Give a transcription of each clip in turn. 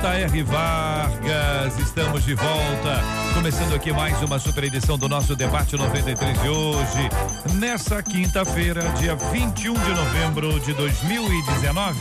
J.R. Vargas. Estamos de volta. Começando aqui mais uma super edição do nosso debate 93 de hoje. Nessa quinta-feira, dia 21 de novembro de 2019.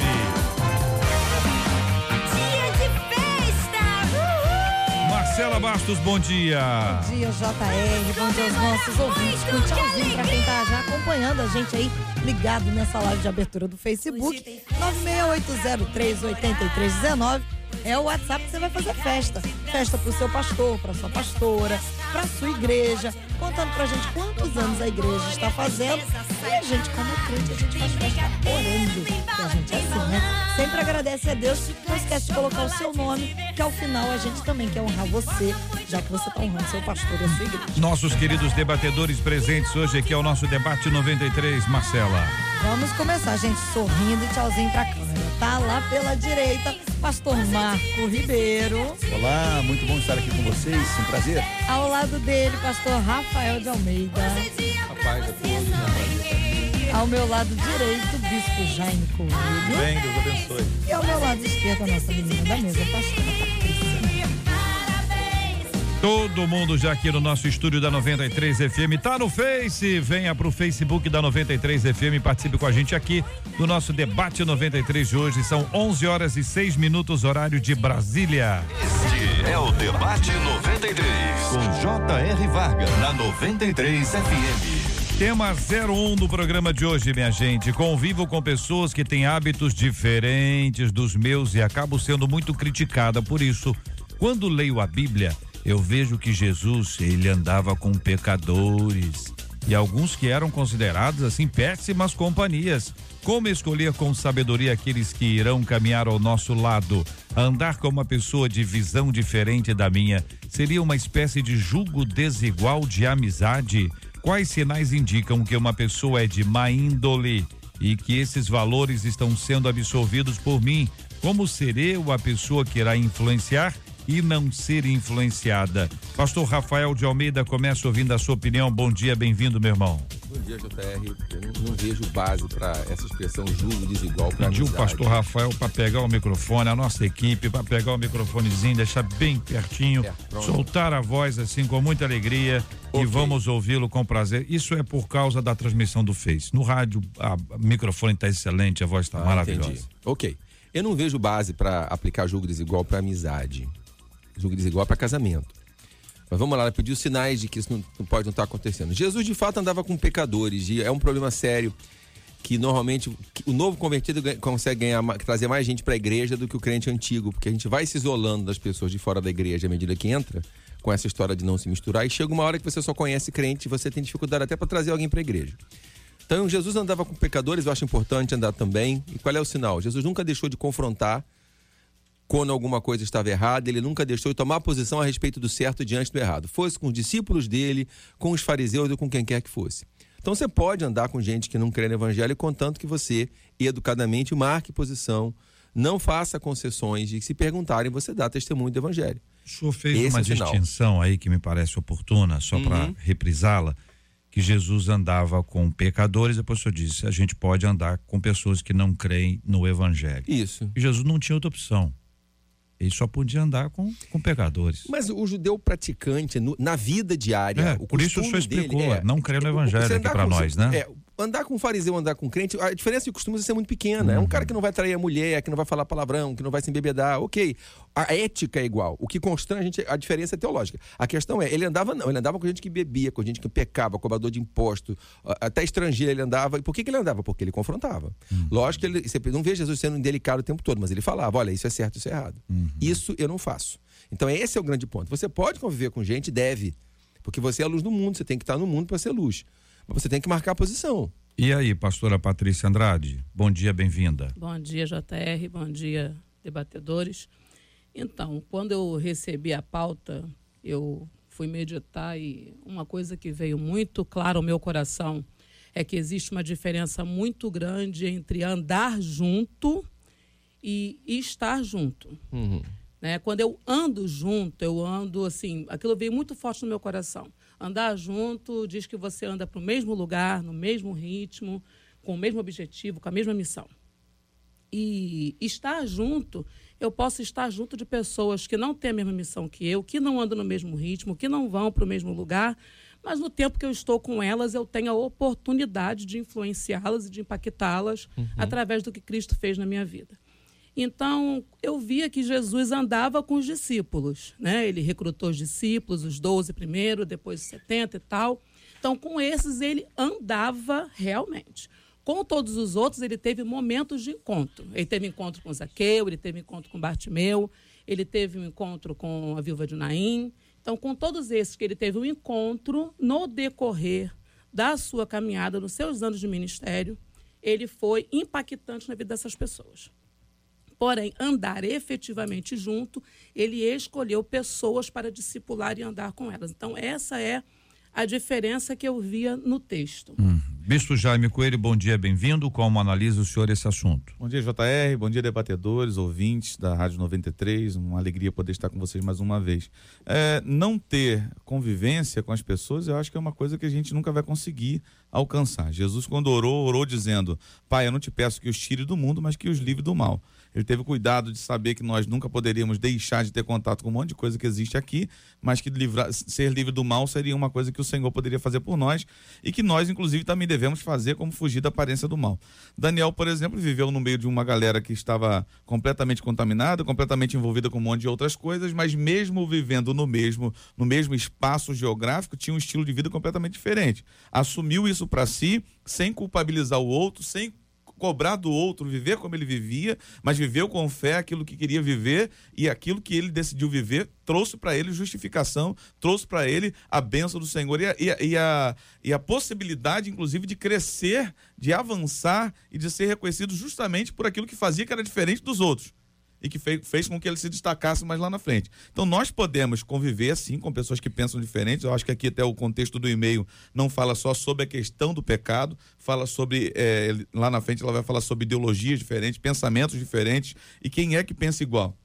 Dia de festa! Uhul! Marcela Bastos, bom dia. Bom dia, JR. Bom dia aos nossos ouvintes. Com tchauzinho pra quem tá já acompanhando a gente aí, ligado nessa live de abertura do Facebook. 968038319 é o WhatsApp que você vai fazer festa. Festa pro seu pastor, pra sua pastora, pra sua igreja, contando pra gente quantos anos a igreja está fazendo. E a gente, como crente, a gente faz festa orando. Que a gente é assim, né? Sempre agradece a Deus. Não esquece de colocar o seu nome, que ao final a gente também quer honrar você, já que você tá honrando seu pastor e a sua igreja. Nossos queridos debatedores presentes hoje aqui é o nosso debate 93, Marcela. Vamos começar, gente, sorrindo e tchauzinho pra câmera. Tá lá pela direita, pastor Marco Ribeiro. Olá, muito bom estar aqui com vocês, um prazer. Ao lado dele, pastor Rafael de Almeida. Rapaz, todos, um prazer. Ao meu lado direito, bispo Jaime Coelho. Bem, Deus abençoe. E ao meu lado esquerdo, a nossa menina da mesa, pastora. Todo mundo já aqui no nosso estúdio da 93 FM tá no Face. Venha pro Facebook da 93 FM, participe com a gente aqui do nosso debate 93 de hoje. São 11 horas e 6 minutos horário de Brasília. Este é o Debate 93. Com J.R. Vargas. Na 93 FM. Tema 01 do programa de hoje, minha gente. Convivo com pessoas que têm hábitos diferentes dos meus e acabo sendo muito criticada por isso. Quando leio a Bíblia, eu vejo que Jesus, ele andava com pecadores e alguns que eram considerados assim péssimas companhias. Como escolher com sabedoria aqueles que irão caminhar ao nosso lado? Andar com uma pessoa de visão diferente da minha seria uma espécie de julgo desigual de amizade? Quais sinais indicam que uma pessoa é de má índole e que esses valores estão sendo absorvidos por mim? Como serei eu a pessoa que irá influenciar e não ser influenciada? Pastor Rafael de Almeida, começa ouvindo a sua opinião. Bom dia, bem-vindo, meu irmão. Bom dia, JR. Eu não, não vejo base para essa expressão julgo desigual para Pediu o pastor Rafael para pegar o microfone, a nossa equipe, para pegar o microfonezinho, deixar bem pertinho, É, soltar a voz assim com muita alegria e Ok. vamos ouvi-lo com prazer. Isso é por causa da transmissão do Face. No rádio, a- o microfone está excelente, a voz está Ah, maravilhosa. entendi. Ok. Eu não vejo base para aplicar julgo desigual para amizade. Julgo desigual para casamento. Mas vamos lá, ela pediu sinais de que isso não, não pode não estar acontecendo. Jesus de fato andava com pecadores e é um problema sério que normalmente o novo convertido consegue ganhar, trazer mais gente para a igreja do que o crente antigo, porque a gente vai se isolando das pessoas de fora da igreja à medida que entra, com essa história de não se misturar, e chega uma hora que você só conhece crente e você tem dificuldade até para trazer alguém para a igreja. Então, Jesus andava com pecadores, eu acho importante andar também. E qual é o sinal? Jesus nunca deixou de confrontar quando alguma coisa estava errada, ele nunca deixou de tomar posição a respeito do certo diante do errado. Fosse com os discípulos dele, com os fariseus ou com quem quer que fosse. Então você pode andar com gente que não crê no evangelho, contanto que você, educadamente, marque posição, não faça concessões e se perguntarem, você dá testemunho do evangelho. O senhor fez Esse uma é distinção aí que me parece oportuna, só para Uhum. reprisá-la, que Jesus andava com pecadores, depois o senhor disse, a gente pode andar com pessoas que não creem no evangelho. Isso. E Jesus não tinha outra opção. Ele só podia andar com, com pecadores. Mas o judeu praticante, no- na vida diária, É, o por isso o senhor explicou, dele é- não crê no evangelho aqui com- nós, né? É, andar com fariseu, andar com crente, a diferença de costumes é ser muito pequena. Uhum. É um cara que não vai trair a mulher, que não vai falar palavrão, que não vai se embebedar. Ok. A ética é igual. O que constrange a gente, a diferença é teológica. A questão é, ele andava não, ele andava com gente que bebia, com gente que pecava, cobrador de imposto, até estrangeiro ele andava. E por que, que ele andava? Porque ele confrontava. Uhum. Lógico que ele, você não vê Jesus sendo indelicado o tempo todo, mas ele falava, olha, isso é certo, isso é errado. Uhum. Isso eu não faço. Então esse é o grande ponto. Você pode conviver com gente, deve. Porque você é a luz do mundo, você tem que estar no mundo para ser luz. Mas você tem que marcar a posição. E aí, pastora Patrícia Andrade, bom dia, bem-vinda. Bom dia, JR. Bom dia, debatedores. Então, quando eu recebi a pauta, eu fui meditar e uma coisa que veio muito clara ao meu coração é que existe uma diferença muito grande entre andar junto e estar junto. Uhum. Né? Quando eu ando junto, eu ando assim, aquilo veio muito forte no meu coração. Andar junto diz que você anda para o mesmo lugar, no mesmo ritmo, com o mesmo objetivo, com a mesma missão. E estar junto, eu posso estar junto de pessoas que não têm a mesma missão que eu, que não andam no mesmo ritmo, que não vão para o mesmo lugar, mas no tempo que eu estou com elas, eu tenho a oportunidade de influenciá-las e de impactá-las através do que Cristo fez na minha vida. Então, eu via que Jesus andava com os discípulos, né? Ele recrutou os discípulos, os 12 primeiro, depois os 70 e tal. Então, com esses ele andava realmente. Com todos os outros, ele teve momentos de encontro. Ele teve encontro com Zaqueu, ele teve encontro com Bartimeu, ele teve um encontro com a viúva de Naim. Então, com todos esses que ele teve um encontro no decorrer da sua caminhada, nos seus anos de ministério, ele foi impactante na vida dessas pessoas. Porém, andar efetivamente junto, ele escolheu pessoas para discipular e andar com elas. Então, essa é a diferença que eu via no texto. Bispo Jaime Coelho, bom dia, bem-vindo. Como analisa o senhor esse assunto? Bom dia, JR. Bom dia, debatedores, ouvintes da Rádio 93. Uma alegria poder estar com vocês mais uma vez. É, não ter convivência com as pessoas, eu acho que é uma coisa que a gente nunca vai conseguir alcançar. Jesus, quando orou, orou dizendo: Pai, eu não te peço que os tire do mundo, mas que os livre do mal. Ele teve cuidado de saber que nós nunca poderíamos deixar de ter contato com um monte de coisa que existe aqui, mas que livrar, ser livre do mal seria uma coisa que o Senhor poderia fazer por nós e que nós, inclusive, também devemos fazer como fugir da aparência do mal. Daniel, por exemplo, viveu no meio de uma galera que estava completamente contaminada, completamente envolvida com um monte de outras coisas, mas mesmo vivendo no mesmo, no mesmo espaço geográfico, tinha um estilo de vida completamente diferente. Assumiu isso para si, sem culpabilizar o outro, sem cobrar do outro, viver como ele vivia, mas viveu com fé aquilo que queria viver e aquilo que ele decidiu viver trouxe para ele justificação, trouxe para ele a bênção do Senhor. E a, e, a, e, a, e a possibilidade, inclusive, de crescer, de avançar e de ser reconhecido justamente por aquilo que fazia que era diferente dos outros e que fez, fez com que ele se destacasse mais lá na frente. Então nós podemos conviver sim com pessoas que pensam diferentes. Eu acho que aqui até o contexto do e-mail não fala só sobre a questão do pecado, fala sobre é, lá na frente ela vai falar sobre ideologias diferentes, pensamentos diferentes e quem é que pensa igual.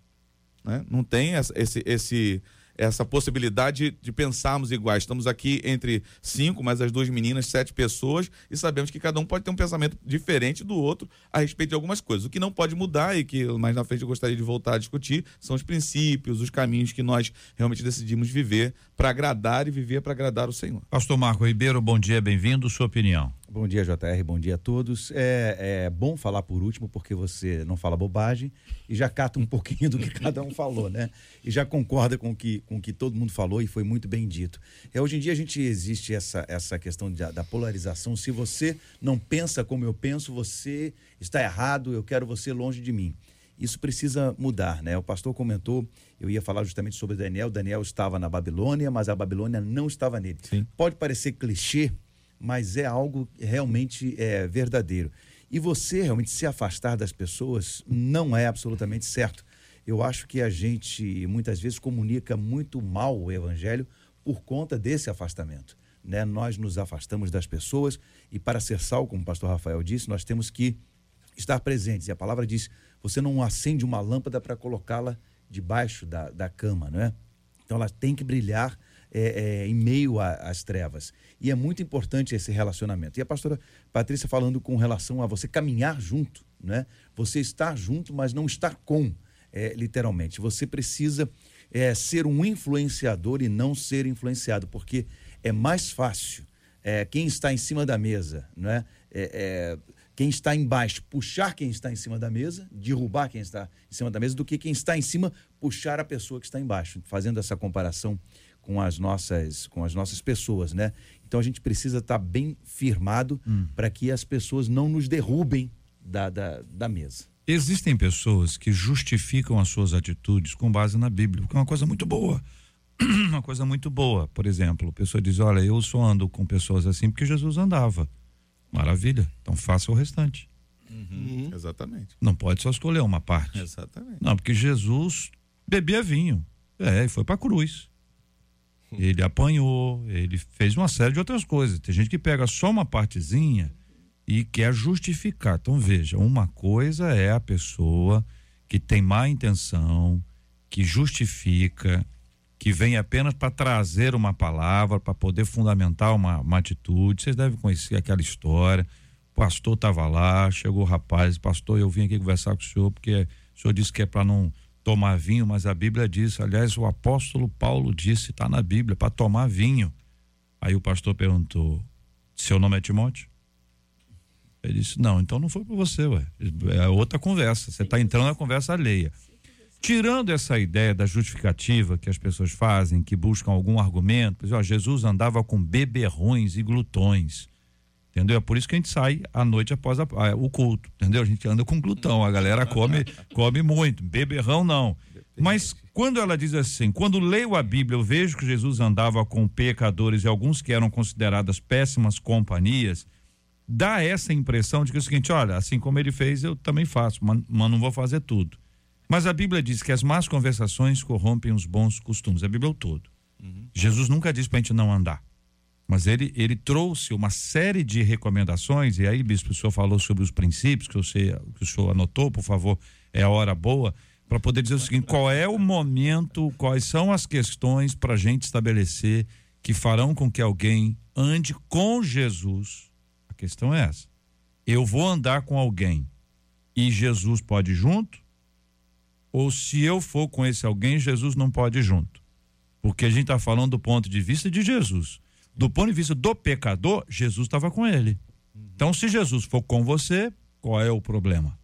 Né? Não tem essa, esse, esse essa possibilidade de pensarmos iguais. Estamos aqui entre cinco, mais as duas meninas, sete pessoas, e sabemos que cada um pode ter um pensamento diferente do outro a respeito de algumas coisas. O que não pode mudar e que mais na frente eu gostaria de voltar a discutir são os princípios, os caminhos que nós realmente decidimos viver para agradar e viver para agradar o Senhor. Pastor Marco Ribeiro, bom dia, bem-vindo. Sua opinião. Bom dia, JR, bom dia a todos. É, é, bom falar por último, porque você não fala bobagem e já cata um pouquinho do que cada um falou, né? E já concorda com o que, com o que todo mundo falou e foi muito bem dito. É, hoje em dia a gente existe essa, essa questão de, da polarização. Se você não pensa como eu penso, você está errado, eu quero você longe de mim. Isso precisa mudar, né? O pastor comentou, eu ia falar justamente sobre Daniel. Daniel estava na Babilônia, mas a Babilônia não estava nele. Sim. Pode parecer clichê, mas é algo realmente é, verdadeiro. E você realmente se afastar das pessoas não é absolutamente certo. Eu acho que a gente muitas vezes comunica muito mal o evangelho por conta desse afastamento. Né? Nós nos afastamos das pessoas e para ser sal, como o pastor Rafael disse, nós temos que estar presentes. E a palavra diz: você não acende uma lâmpada para colocá-la debaixo da, da cama, não é? Então ela tem que brilhar é, é, em meio às trevas. E é muito importante esse relacionamento. E a pastora Patrícia falando com relação a você caminhar junto, né? Você estar junto, mas não estar com, é, literalmente. Você precisa é, ser um influenciador e não ser influenciado, porque é mais fácil é, quem está em cima da mesa, não é? É, é, quem está embaixo puxar quem está em cima da mesa, derrubar quem está em cima da mesa, do que quem está em cima puxar a pessoa que está embaixo, fazendo essa comparação com as nossas com as nossas pessoas, né? Então a gente precisa estar bem firmado para que as pessoas não nos derrubem da, da, da mesa. Existem pessoas que justificam as suas atitudes com base na Bíblia, que é uma coisa muito boa. uma coisa muito boa. Por exemplo, a pessoa diz: Olha, eu só ando com pessoas assim porque Jesus andava. Maravilha. Então faça o restante. Exatamente. Não pode só escolher uma parte. Exatamente. Não, porque Jesus bebia vinho. É, e foi pra cruz. Ele apanhou, ele fez uma série de outras coisas. Tem gente que pega só uma partezinha e quer justificar. Então, veja, uma coisa é a pessoa que tem má intenção, que justifica, que vem apenas para trazer uma palavra, para poder fundamentar uma, uma atitude. Vocês devem conhecer aquela história. O pastor estava lá, chegou o rapaz, pastor, eu vim aqui conversar com o senhor, porque o senhor disse que é para não tomar vinho, mas a Bíblia diz, aliás, o apóstolo Paulo disse, está na Bíblia, para tomar vinho. Aí o pastor perguntou: seu nome é Timóteo? Ele disse: não, então não foi para você, ué. É outra conversa. Você está entrando na conversa alheia. Tirando essa ideia da justificativa que as pessoas fazem, que buscam algum argumento, ó, Jesus andava com beberrões e glutões. Entendeu? É por isso que a gente sai à noite após a, a, o culto, entendeu? A gente anda com glutão, a galera come, come muito, beberrão não. Mas quando ela diz assim, quando leio a Bíblia, eu vejo que Jesus andava com pecadores e alguns que eram consideradas péssimas companhias, dá essa impressão de que é o seguinte, olha, assim como ele fez, eu também faço, mas, não vou fazer tudo. Mas a Bíblia diz que as más conversações corrompem os bons costumes, a Bíblia é o todo. Uhum. Jesus nunca disse para a gente não andar. Mas ele, ele trouxe uma série de recomendações, e aí, bispo, o senhor falou sobre os princípios que, você, que o senhor anotou, por favor, é a hora boa, para poder dizer o seguinte: qual é o momento, quais são as questões para a gente estabelecer que farão com que alguém ande com Jesus? A questão é essa. Eu vou andar com alguém e Jesus pode ir junto? Ou se eu for com esse alguém, Jesus não pode ir junto? Porque a gente está falando do ponto de vista de Jesus do ponto de vista do pecador, Jesus estava com ele. Então, se Jesus for com você, qual é o problema?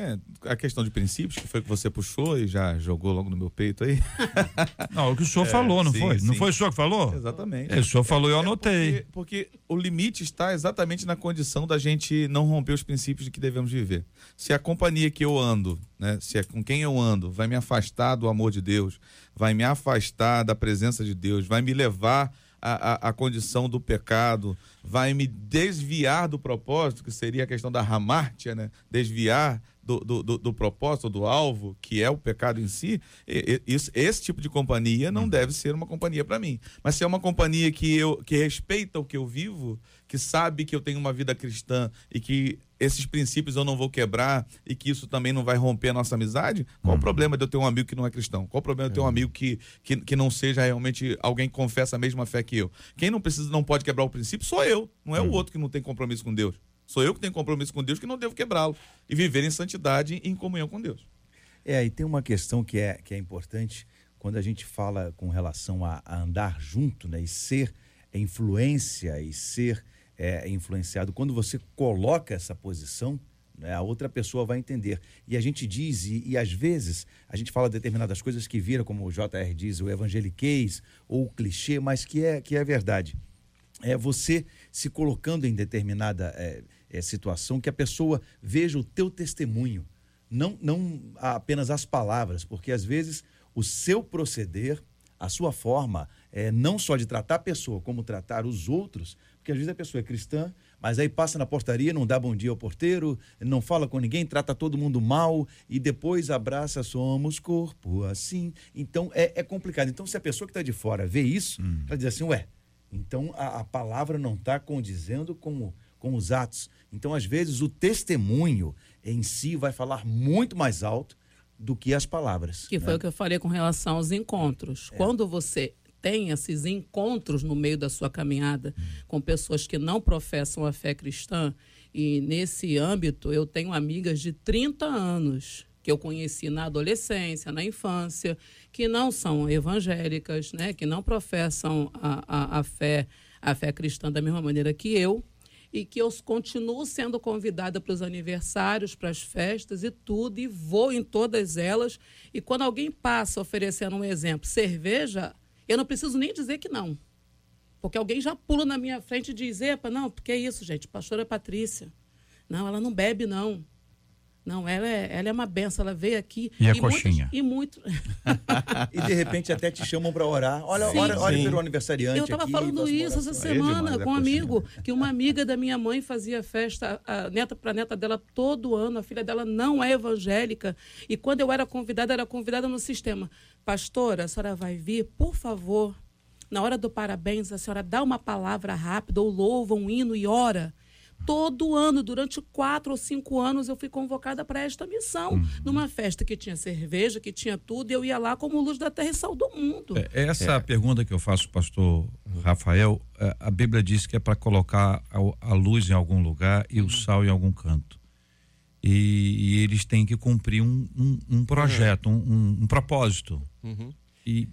É, a questão de princípios, que foi que você puxou e já jogou logo no meu peito aí. Não, o que o senhor é, falou, não sim, foi? Sim. Não foi o senhor que falou? Exatamente. É, o senhor falou e eu é anotei. Porque, porque, o limite está exatamente na condição da gente não romper os princípios de que devemos viver. Se a companhia que eu ando, né, se é com quem eu ando, vai me afastar do amor de Deus, vai me afastar da presença de Deus, vai me levar a, a, a, condição do pecado, vai me desviar do propósito, que seria a questão da ramártia, né? desviar do, do, do, do, propósito, do alvo, que é o pecado em si, esse, esse tipo de companhia não hum. deve ser uma companhia para mim. Mas se é uma companhia que, eu, que respeita o que eu vivo, que sabe que eu tenho uma vida cristã e que esses princípios eu não vou quebrar e que isso também não vai romper a nossa amizade, qual uhum. o problema de eu ter um amigo que não é cristão? Qual o problema de eu ter um uhum. amigo que, que, que não seja realmente alguém que confessa a mesma fé que eu? Quem não precisa, não pode quebrar o princípio sou eu, não é uhum. o outro que não tem compromisso com Deus. Sou eu que tenho compromisso com Deus que não devo quebrá-lo e viver em santidade e em comunhão com Deus. É, e tem uma questão que é, que é importante quando a gente fala com relação a, a andar junto né, e ser influência e ser é, influenciado, quando você coloca essa posição, né, a outra pessoa vai entender. E a gente diz, e, e, às vezes a gente fala determinadas coisas que viram, como o JR diz, o evangeliquez ou o clichê, mas que é, que é verdade. É você se colocando em determinada é, é, situação que a pessoa veja o teu testemunho, não, não apenas as palavras, porque às vezes o seu proceder, a sua forma, é, não só de tratar a pessoa, como tratar os outros, porque às vezes a pessoa é cristã, mas aí passa na portaria, não dá bom dia ao porteiro, não fala com ninguém, trata todo mundo mal e depois abraça, somos corpo assim. Então é, é complicado. Então, se a pessoa que está de fora vê isso, hum. ela diz assim, ué, então a, a palavra não está condizendo com, com os atos. Então, às vezes, o testemunho em si vai falar muito mais alto do que as palavras. Que foi né? o que eu falei com relação aos encontros. É. Quando você tem esses encontros no meio da sua caminhada com pessoas que não professam a fé cristã. E nesse âmbito, eu tenho amigas de 30 anos que eu conheci na adolescência, na infância, que não são evangélicas, né, que não professam a, a, a fé a fé cristã da mesma maneira que eu, e que eu continuo sendo convidada para os aniversários, para as festas e tudo, e vou em todas elas. E quando alguém passa oferecendo um exemplo, cerveja, eu não preciso nem dizer que não. Porque alguém já pula na minha frente e diz, epa, não, porque é isso, gente, pastora Patrícia. Não, ela não bebe, não. Não, ela é, ela é uma benção, ela veio aqui. E a muitas- coxinha? e muito. E de repente até te chamam para orar. Olha, Sim, olha, olha sim. pelo aniversariante. Eu estava falando isso essa oração. É demais, semana é com um amigo, que uma amiga da minha mãe fazia festa, a neta para neta dela todo ano, a filha dela não é evangélica, e quando eu era convidada, era convidada no sistema. Pastora, a senhora vai vir, por favor, na hora do parabéns, a senhora dá uma palavra rápida, ou louva um hino e ora. Todo ano, durante quatro ou cinco anos, eu fui convocada para esta missão. Uhum. Numa festa que tinha cerveja, que tinha tudo, e eu ia lá como luz da terra e sal do mundo. É, Essa pergunta que eu faço, pastor Rafael, é, a Bíblia diz que é para colocar a, a luz em algum lugar e o sal em algum canto. E, e eles têm que cumprir um, um, um projeto, um, um- um propósito. Uhum. E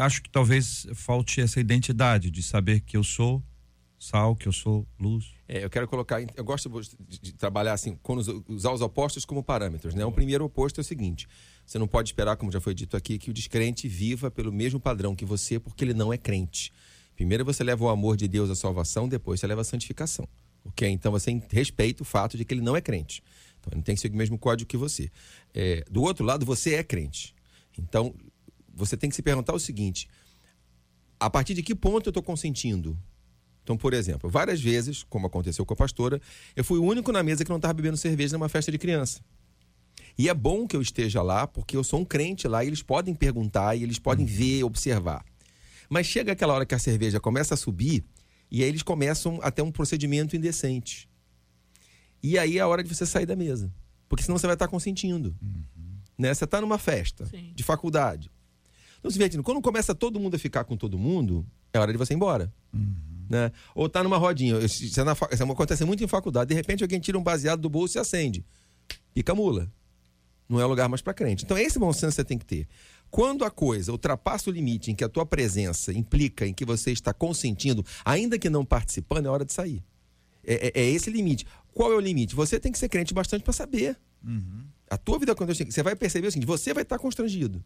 acho que talvez falte essa identidade de saber que eu sou sal, que eu sou luz. É, eu quero colocar. Eu gosto de, trabalhar assim, usar os opostos como parâmetros. Né? O primeiro oposto é o seguinte: você não pode esperar, como já foi dito aqui, que o descrente viva pelo mesmo padrão que você, porque ele não é crente. Primeiro você leva o amor de Deus à salvação, depois você leva a santificação. Ok? Então você respeita o fato de que ele não é crente. Então ele não tem que seguir o mesmo código que você. É, do outro lado, você é crente. Então você tem que se perguntar o seguinte: a partir de que ponto eu estou consentindo? Então, por exemplo, várias vezes, como aconteceu com a pastora, eu fui o único na mesa que não estava bebendo cerveja numa festa de criança. E é bom que eu esteja lá, porque eu sou um crente lá e eles podem perguntar e eles podem ver, observar. Mas chega aquela hora que a cerveja começa a subir e aí eles começam a ter um procedimento indecente. E aí é a hora de você sair da mesa. Porque senão você vai estar consentindo. Né? Você está numa festa Sim. de faculdade. Não se divertindo. Quando começa todo mundo a ficar com todo mundo, é hora de você ir embora. Né? Ou tá numa rodinha. Isso, é na isso acontece muito em faculdade. De repente alguém tira um baseado do bolso e acende. Pica mula. Não é lugar mais para crente. Então, esse bom senso você tem que ter. Quando a coisa ultrapassa o limite em que a tua presença implica em que você está consentindo, ainda que não participando, é hora de sair. É, é- é esse limite. Qual é o limite? Você tem que ser crente bastante para saber. A tua vida com Deus, tem que- você vai perceber o seguinte: você vai estar constrangido.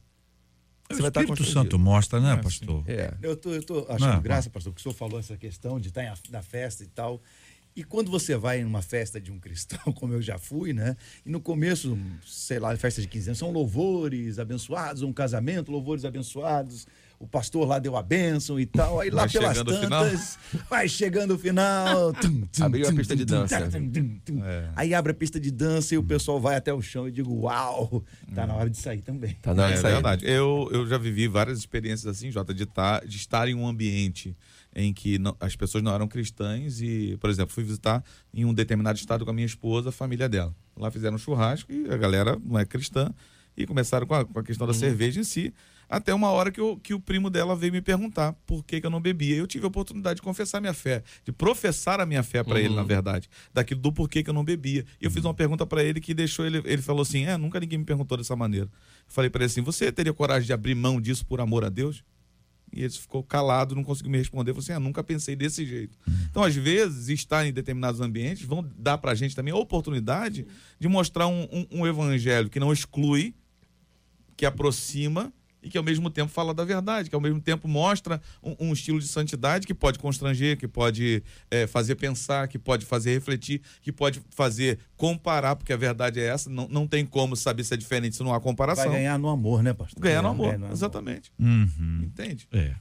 O Você vai estar Espírito constrangido. Santo mostra, né, É, pastor? É. Eu tô, eu tô achando Não, graça, pastor, que o senhor falou essa questão de estar em a- na festa e tal. E quando você vai numa festa de um cristão, como eu já fui, né? E no começo, sei lá, festa de 15 anos, são louvores abençoados, um casamento, louvores abençoados. O pastor lá deu a bênção e tal. Aí lá Vai pelas tantas, vai chegando o final. tum, tum, Abriu a tum, pista de tum, dança. tum, tum, tum. É. Aí abre a pista de dança e o pessoal vai até o chão e digo, uau, tá na hora de sair também. Tá na hora É de sair. verdade. Eu, eu já vivi várias experiências assim, Jota, de, tá, de estar em um ambiente em que não- as pessoas não eram cristãs e, por exemplo, fui visitar em um determinado estado com a minha esposa, a família dela. Lá fizeram um churrasco e a galera não é cristã e começaram com a, com a questão da cerveja em si. Até uma hora que, eu- que o primo dela veio me perguntar por que, que eu não bebia. Eu tive a oportunidade de confessar minha fé, de professar a minha fé para ele, na verdade, daquilo do porquê que eu não bebia. E eu fiz uma pergunta para ele que deixou ele. Ele falou assim: É, nunca ninguém me perguntou dessa maneira. Eu falei para ele assim: Você teria coragem de abrir mão disso por amor a Deus? E ele ficou calado, não conseguiu me responder. Falou assim: ah, nunca pensei desse jeito. Então, às vezes, estar em determinados ambientes vão dar pra gente também a oportunidade de mostrar um, um- um evangelho que não exclui, que aproxima e que ao mesmo tempo fala da verdade, que ao mesmo tempo mostra um, um estilo de santidade que pode constranger, que pode eh, fazer pensar, que pode fazer refletir, que pode fazer comparar, porque a verdade é essa, não, não tem como saber se é diferente se não há comparação. Vai ganhar no amor, né, pastor? Ganhar no amor, Ganhar no amor. exatamente. Uhum. Entende? É.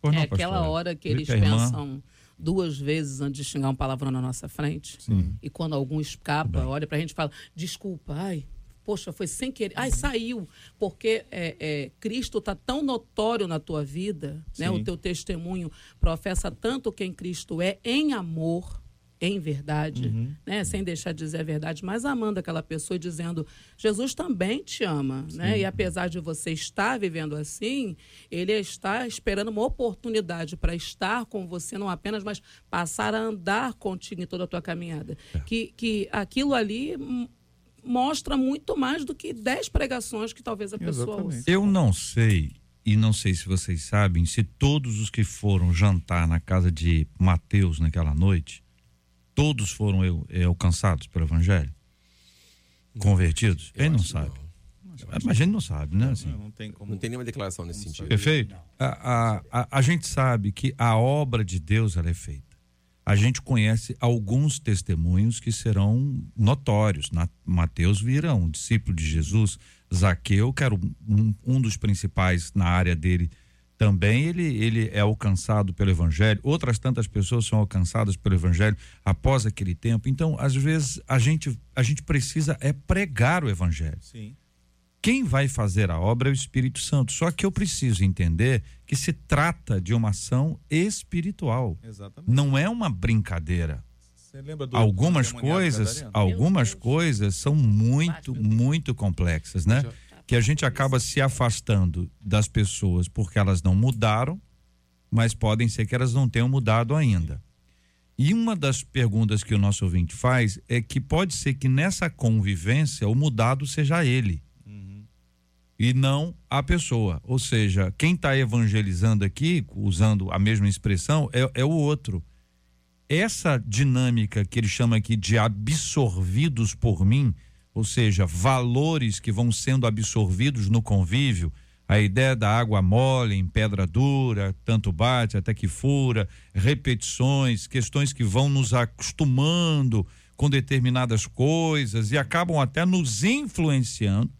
Pois não, é aquela pastora? hora que eles pensam duas vezes antes de xingar um palavrão na nossa frente. E quando algum escapa, olha pra gente e fala: desculpa, ai. Poxa, foi sem querer. Ai, saiu. Porque é, é, Cristo está tão notório na tua vida, né? O teu testemunho professa tanto quem Cristo é em amor, em verdade, né? sem deixar de dizer a verdade, mas amando aquela pessoa e dizendo: Jesus também te ama. Né? E apesar de você estar vivendo assim, ele está esperando uma oportunidade para estar com você, não apenas, mas passar a andar contigo em toda a tua caminhada. Que, que aquilo ali hum, mostra muito mais do que dez pregações que talvez a pessoa Exatamente. ouça. Eu não sei, e não sei se vocês sabem, se todos os que foram jantar na casa de Mateus naquela noite, todos foram eu- eh, alcançados pelo Evangelho? Convertidos? Ele não sabe. Mas a gente não sabe, né? Assim. Não tem como. Não tem nenhuma declaração nesse sentido. Perfeito? A, a, a, a gente sabe que a obra de Deus ela é feita. A gente conhece alguns testemunhos que serão notórios. Na, Mateus vira um discípulo de Jesus, Zaqueu, que era um, um dos principais na área dele também, ele, ele é alcançado pelo Evangelho. Outras tantas pessoas são alcançadas pelo Evangelho após aquele tempo. Então, às vezes, a gente, a gente precisa é pregar o Evangelho. Sim. Quem vai fazer a obra é o Espírito Santo. Só que eu preciso entender que se trata de uma ação espiritual. Exatamente. Não é uma brincadeira. Você lembra do Algumas coisas, algumas coisas são muito, muito complexas, né? Que a gente acaba se afastando das pessoas porque elas não mudaram, mas podem ser que elas não tenham mudado ainda. E uma das perguntas que o nosso ouvinte faz é que pode ser que nessa convivência o mudado seja ele e não a pessoa. Ou seja, quem está evangelizando aqui, usando a mesma expressão, é, é o outro. Essa dinâmica que ele chama aqui de absorvidos por mim, ou seja, valores que vão sendo absorvidos no convívio, a ideia da água mole em pedra dura, tanto bate até que fura, repetições, questões que vão nos acostumando com determinadas coisas e acabam até nos influenciando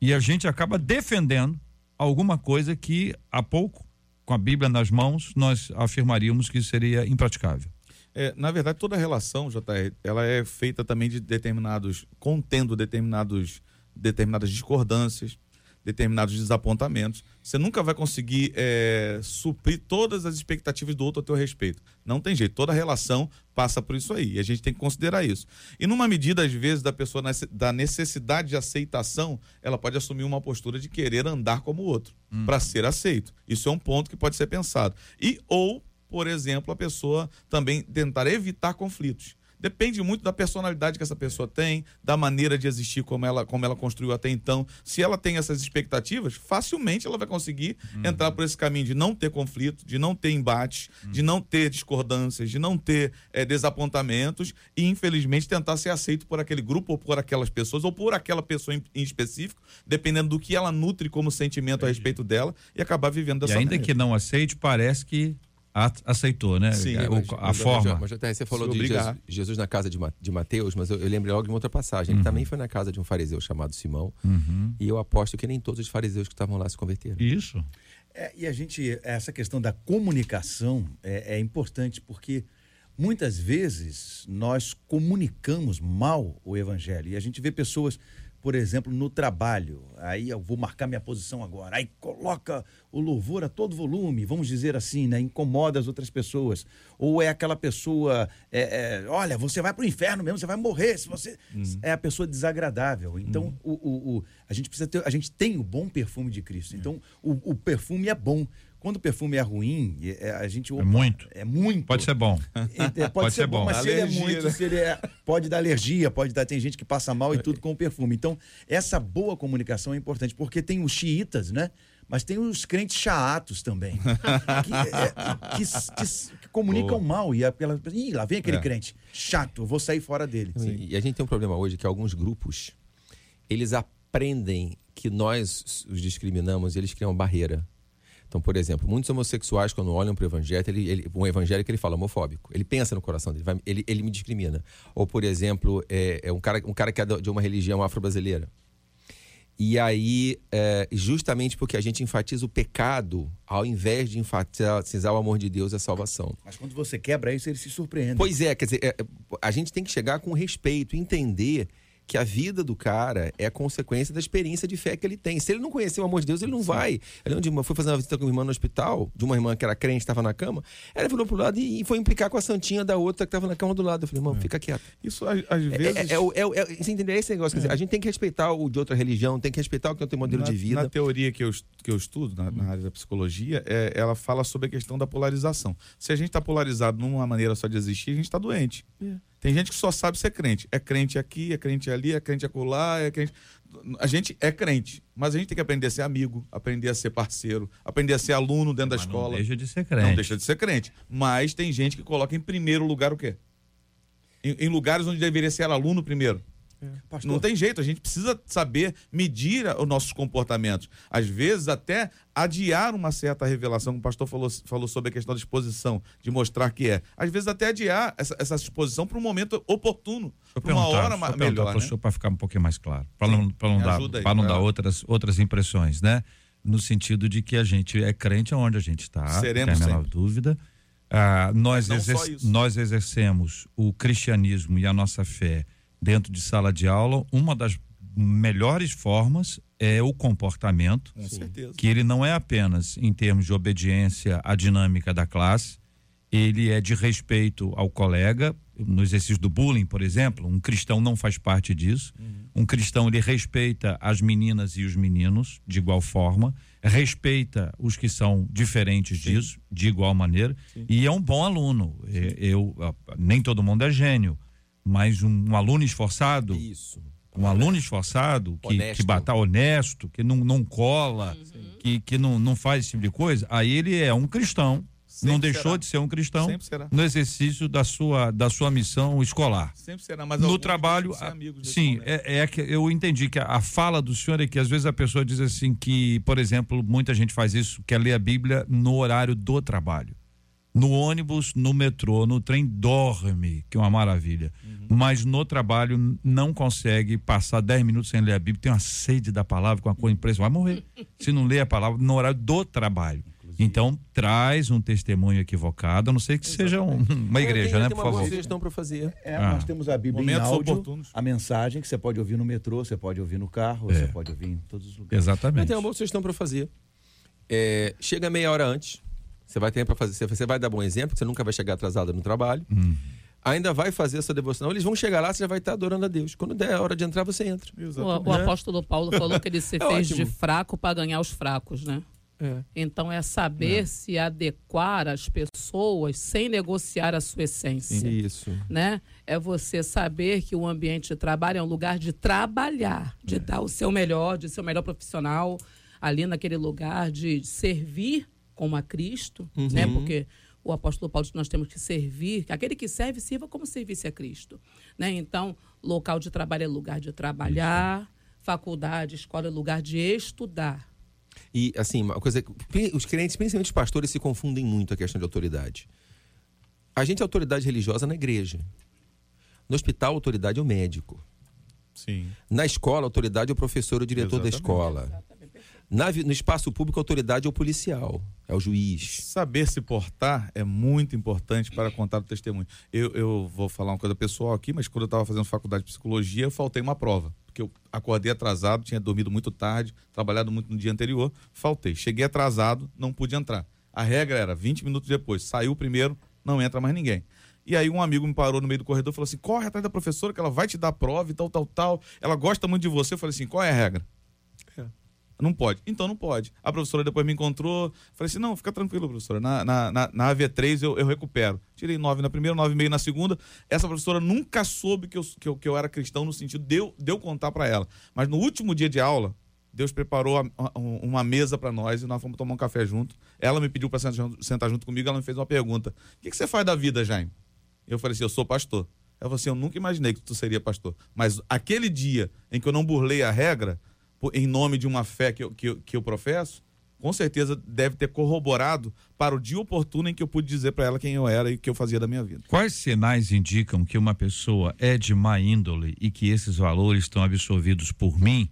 e a gente acaba defendendo alguma coisa que há pouco, com a Bíblia nas mãos, nós afirmaríamos que seria impraticável. É, na verdade, toda relação, JR, ela é feita também de determinados, contendo determinados, determinadas discordâncias, determinados desapontamentos. Você nunca vai conseguir é, suprir todas as expectativas do outro a teu respeito. Não tem jeito. Toda relação passa por isso aí. E a gente tem que considerar isso. E numa medida, às vezes, da pessoa da necessidade de aceitação, ela pode assumir uma postura de querer andar como o outro, para ser aceito. Isso é um ponto que pode ser pensado. E ou, por exemplo, a pessoa também tentar evitar conflitos. Depende muito da personalidade que essa pessoa tem, da maneira de existir como ela, como ela construiu até então. Se ela tem essas expectativas, facilmente ela vai conseguir entrar por esse caminho de não ter conflito, de não ter embates, de não ter discordâncias, de não ter eh, desapontamentos e, infelizmente, tentar ser aceito por aquele grupo ou por aquelas pessoas ou por aquela pessoa em, em específico, dependendo do que ela nutre como sentimento a respeito dela e acabar vivendo E dessa ainda maneira. que não aceite, parece que aceitou, né? Sim, O- Mas, a mas, forma. Mas, JR, você falou de. Jesus, Jesus na casa de, Ma- de Mateus, mas eu, eu lembrei logo de uma outra passagem. Ele também foi na casa de um fariseu chamado Simão. E eu aposto que nem todos os fariseus que estavam lá se converteram. Isso. É, e a gente, essa questão da comunicação é, é importante porque muitas vezes nós comunicamos mal o evangelho. E a gente vê pessoas, por exemplo, no trabalho, aí eu vou marcar minha posição agora, aí coloca o louvor a todo volume, vamos dizer assim, né? Incomoda as outras pessoas. Ou é aquela pessoa, é, é, olha, você vai para o inferno mesmo, você vai morrer se você. É a pessoa desagradável. Então, o, o- o- a gente precisa ter, a gente tem o bom perfume de Cristo. Então, o, o perfume é bom. Quando o perfume é ruim, é- a gente. opa, muito. É muito. Pode ser bom. É, pode, ser, bom, mas se ele é Alergia, muito, né? se ele é, pode dar alergia, pode dar. Tem gente que passa mal e tudo com o perfume. Então, essa boa comunicação é importante, porque tem os xiitas, né? Mas tem os crentes chatos também. que, é, que- que- que comunicam mal. E aquela, Ih, lá vem aquele É. crente. Chato, eu vou sair fora dele. E, e a gente tem um problema hoje que alguns grupos, eles aprendem que nós os discriminamos e eles criam barreira. Então, por exemplo, muitos homossexuais, quando olham para o evangelho, ele, ele, um evangélico ele fala homofóbico. Ele pensa no coração dele, vai- ele, ele me discrimina. Ou, por exemplo, é, é um, cara, um cara que é de uma religião afro-brasileira. E aí, é, justamente porque a gente enfatiza o pecado, ao invés de enfatizar o amor de Deus e a salvação. Mas quando você quebra isso, ele se surpreende. Pois é, quer dizer, é, é, a gente tem que chegar com respeito, entender que a vida do cara é consequência da experiência de fé que ele tem. Se ele não conhecer o amor de Deus, ele não vai. Eu lembro de uma, fui fazer uma visita com uma irmã no hospital, de uma irmã que era crente, estava na cama, ela virou pro lado e, e foi implicar com a santinha da outra que estava na cama do lado. Eu falei, irmão, fica quieto. Isso, às, às É, vezes... é, é, é, é, você entendeu esse negócio? Quer dizer, a gente tem que respeitar o de outra religião, tem que respeitar o que não tem modelo na, de vida. Na teoria que eu, que eu estudo, na, na área da psicologia, é, ela fala sobre a questão da polarização. Se a gente está polarizado numa maneira só de existir, a gente está doente. Tem gente que só sabe ser crente. É crente aqui, é crente ali, é crente acolá, é crente. A gente é crente, mas a gente tem que aprender a ser amigo, aprender a ser parceiro, aprender a ser aluno dentro da Mas escola. Não deixa de ser Não crente. deixa de ser crente. Mas tem gente que coloca em primeiro lugar o quê? Em, em lugares onde deveria ser aluno primeiro. Pastor, Não tem jeito, a gente precisa saber medir os nossos comportamentos. Às vezes, até adiar uma certa revelação, como o pastor falou, falou sobre a questão da exposição, de mostrar que é. Às vezes, até adiar essa, essa exposição para um momento oportuno, para uma hora ma- melhor. Né? para ficar um pouquinho mais claro, para não, pra não dar, aí, pra não vai dar outras, outras impressões, né? No sentido de que a gente é crente onde a gente está, Seremos menor sempre. dúvida. Ah, nós, exer- nós exercemos o cristianismo e a nossa fé dentro de sala de aula. Uma das melhores formas é o comportamento, Com certeza. que ele não é apenas em termos de obediência à dinâmica da classe, ele é de respeito ao colega. No exercício do bullying, por exemplo, um cristão não faz parte disso. Um cristão ele respeita as meninas e os meninos de igual forma, respeita os que são diferentes disso de igual maneira e é um bom aluno. É, Eu, nem todo mundo é gênio, mas um, um aluno esforçado, Isso. um aluno esforçado, que, Honesto. que bata honesto, que não, não cola, que, que não, não faz esse tipo de coisa, aí ele é um cristão, Sempre não deixou será. de ser um cristão no exercício da sua, da sua missão escolar. Sempre será, mas no trabalho, a- sim, é, é que eu entendi que a, a fala do senhor é que às vezes a pessoa diz assim que, por exemplo, muita gente faz isso, quer ler a Bíblia no horário do trabalho. No ônibus, no metrô, no trem, dorme, que é uma maravilha. Uhum. Mas no trabalho não consegue passar 10 minutos sem ler a Bíblia, tem uma sede da palavra, com uma coisa impressionante, vai morrer. Se não ler a palavra no horário do trabalho. Então, traz um testemunho equivocado, a não sei que seja um- uma igreja, Tem- né, tem por uma boa favor. sugestão para fazer. É, Ah. nós temos a Bíblia Momentos em áudio, oportunos. a mensagem que você pode ouvir no metrô, você pode ouvir no carro, É. você pode ouvir em todos os lugares. Eu Exatamente. tenho uma boa sugestão para fazer. É, chega meia hora antes. Você vai ter para fazer. você- vai dar bom exemplo, você nunca vai chegar atrasado no trabalho. Hum. Ainda vai fazer essa devoção. Eles vão chegar lá, você já vai estar adorando a Deus. Quando der a hora de entrar, você entra. O, o apóstolo Paulo falou que ele se É fez de ótimo. fraco para ganhar os fracos, né? É. Então é saber se adequar às pessoas sem negociar a sua essência. Isso. Né? É você saber que o ambiente de trabalho é um lugar de trabalhar, de dar o seu melhor, de ser o melhor profissional ali naquele lugar, de servir como a Cristo, né? Porque o apóstolo Paulo diz que nós temos que servir, que aquele que serve, sirva como servisse a Cristo. Né? Então, local de trabalho é lugar de trabalhar, faculdade, escola é lugar de estudar. E, assim, uma coisa. Os crentes, principalmente os pastores, se confundem muito a questão de autoridade. A gente é autoridade religiosa na igreja. No hospital, a autoridade é o médico. Sim. Na escola, a autoridade é o professor o diretor da Exatamente. escola. Na no espaço público, a autoridade é o policial, é o juiz. Saber se portar é muito importante para contar o testemunho. Eu, eu vou falar uma coisa pessoal aqui, mas quando eu estava fazendo faculdade de psicologia, eu faltei uma prova. Porque eu acordei atrasado, tinha dormido muito tarde, trabalhado muito no dia anterior, faltei. Cheguei atrasado, não pude entrar. A regra era 20 minutos depois, saiu primeiro, não entra mais ninguém. E aí um amigo me parou no meio do corredor e falou assim: corre atrás da professora que ela vai te dar prova e tal, tal, tal. Ela gosta muito de você. Eu falei assim: qual é a regra? Não pode. Então não pode. A professora depois me encontrou. Falei assim: não, fica tranquilo, professora. Na, na, na, na AV3 eu, eu recupero. Tirei nove na primeira, nove e meio na segunda. Essa professora nunca soube que eu, que eu, que eu era cristão no sentido de eu, de eu contar para ela. Mas no último dia de aula, Deus preparou a- a- uma mesa para nós e nós fomos tomar um café junto. Ela me pediu para sentar, junto- sentar junto comigo. Ela me fez uma pergunta: O que, que você faz da vida, Jaime? Eu falei assim: Eu sou pastor. Ela falou assim: Eu nunca imaginei que tu seria pastor. Mas aquele dia em que eu não burlei a regra, em nome de uma fé que eu, que eu, que eu professo, com certeza deve ter corroborado para o dia oportuno em que eu pude dizer para ela quem eu era e o que eu fazia da minha vida. Quais sinais indicam que uma pessoa é de má índole e que esses valores estão absorvidos por mim?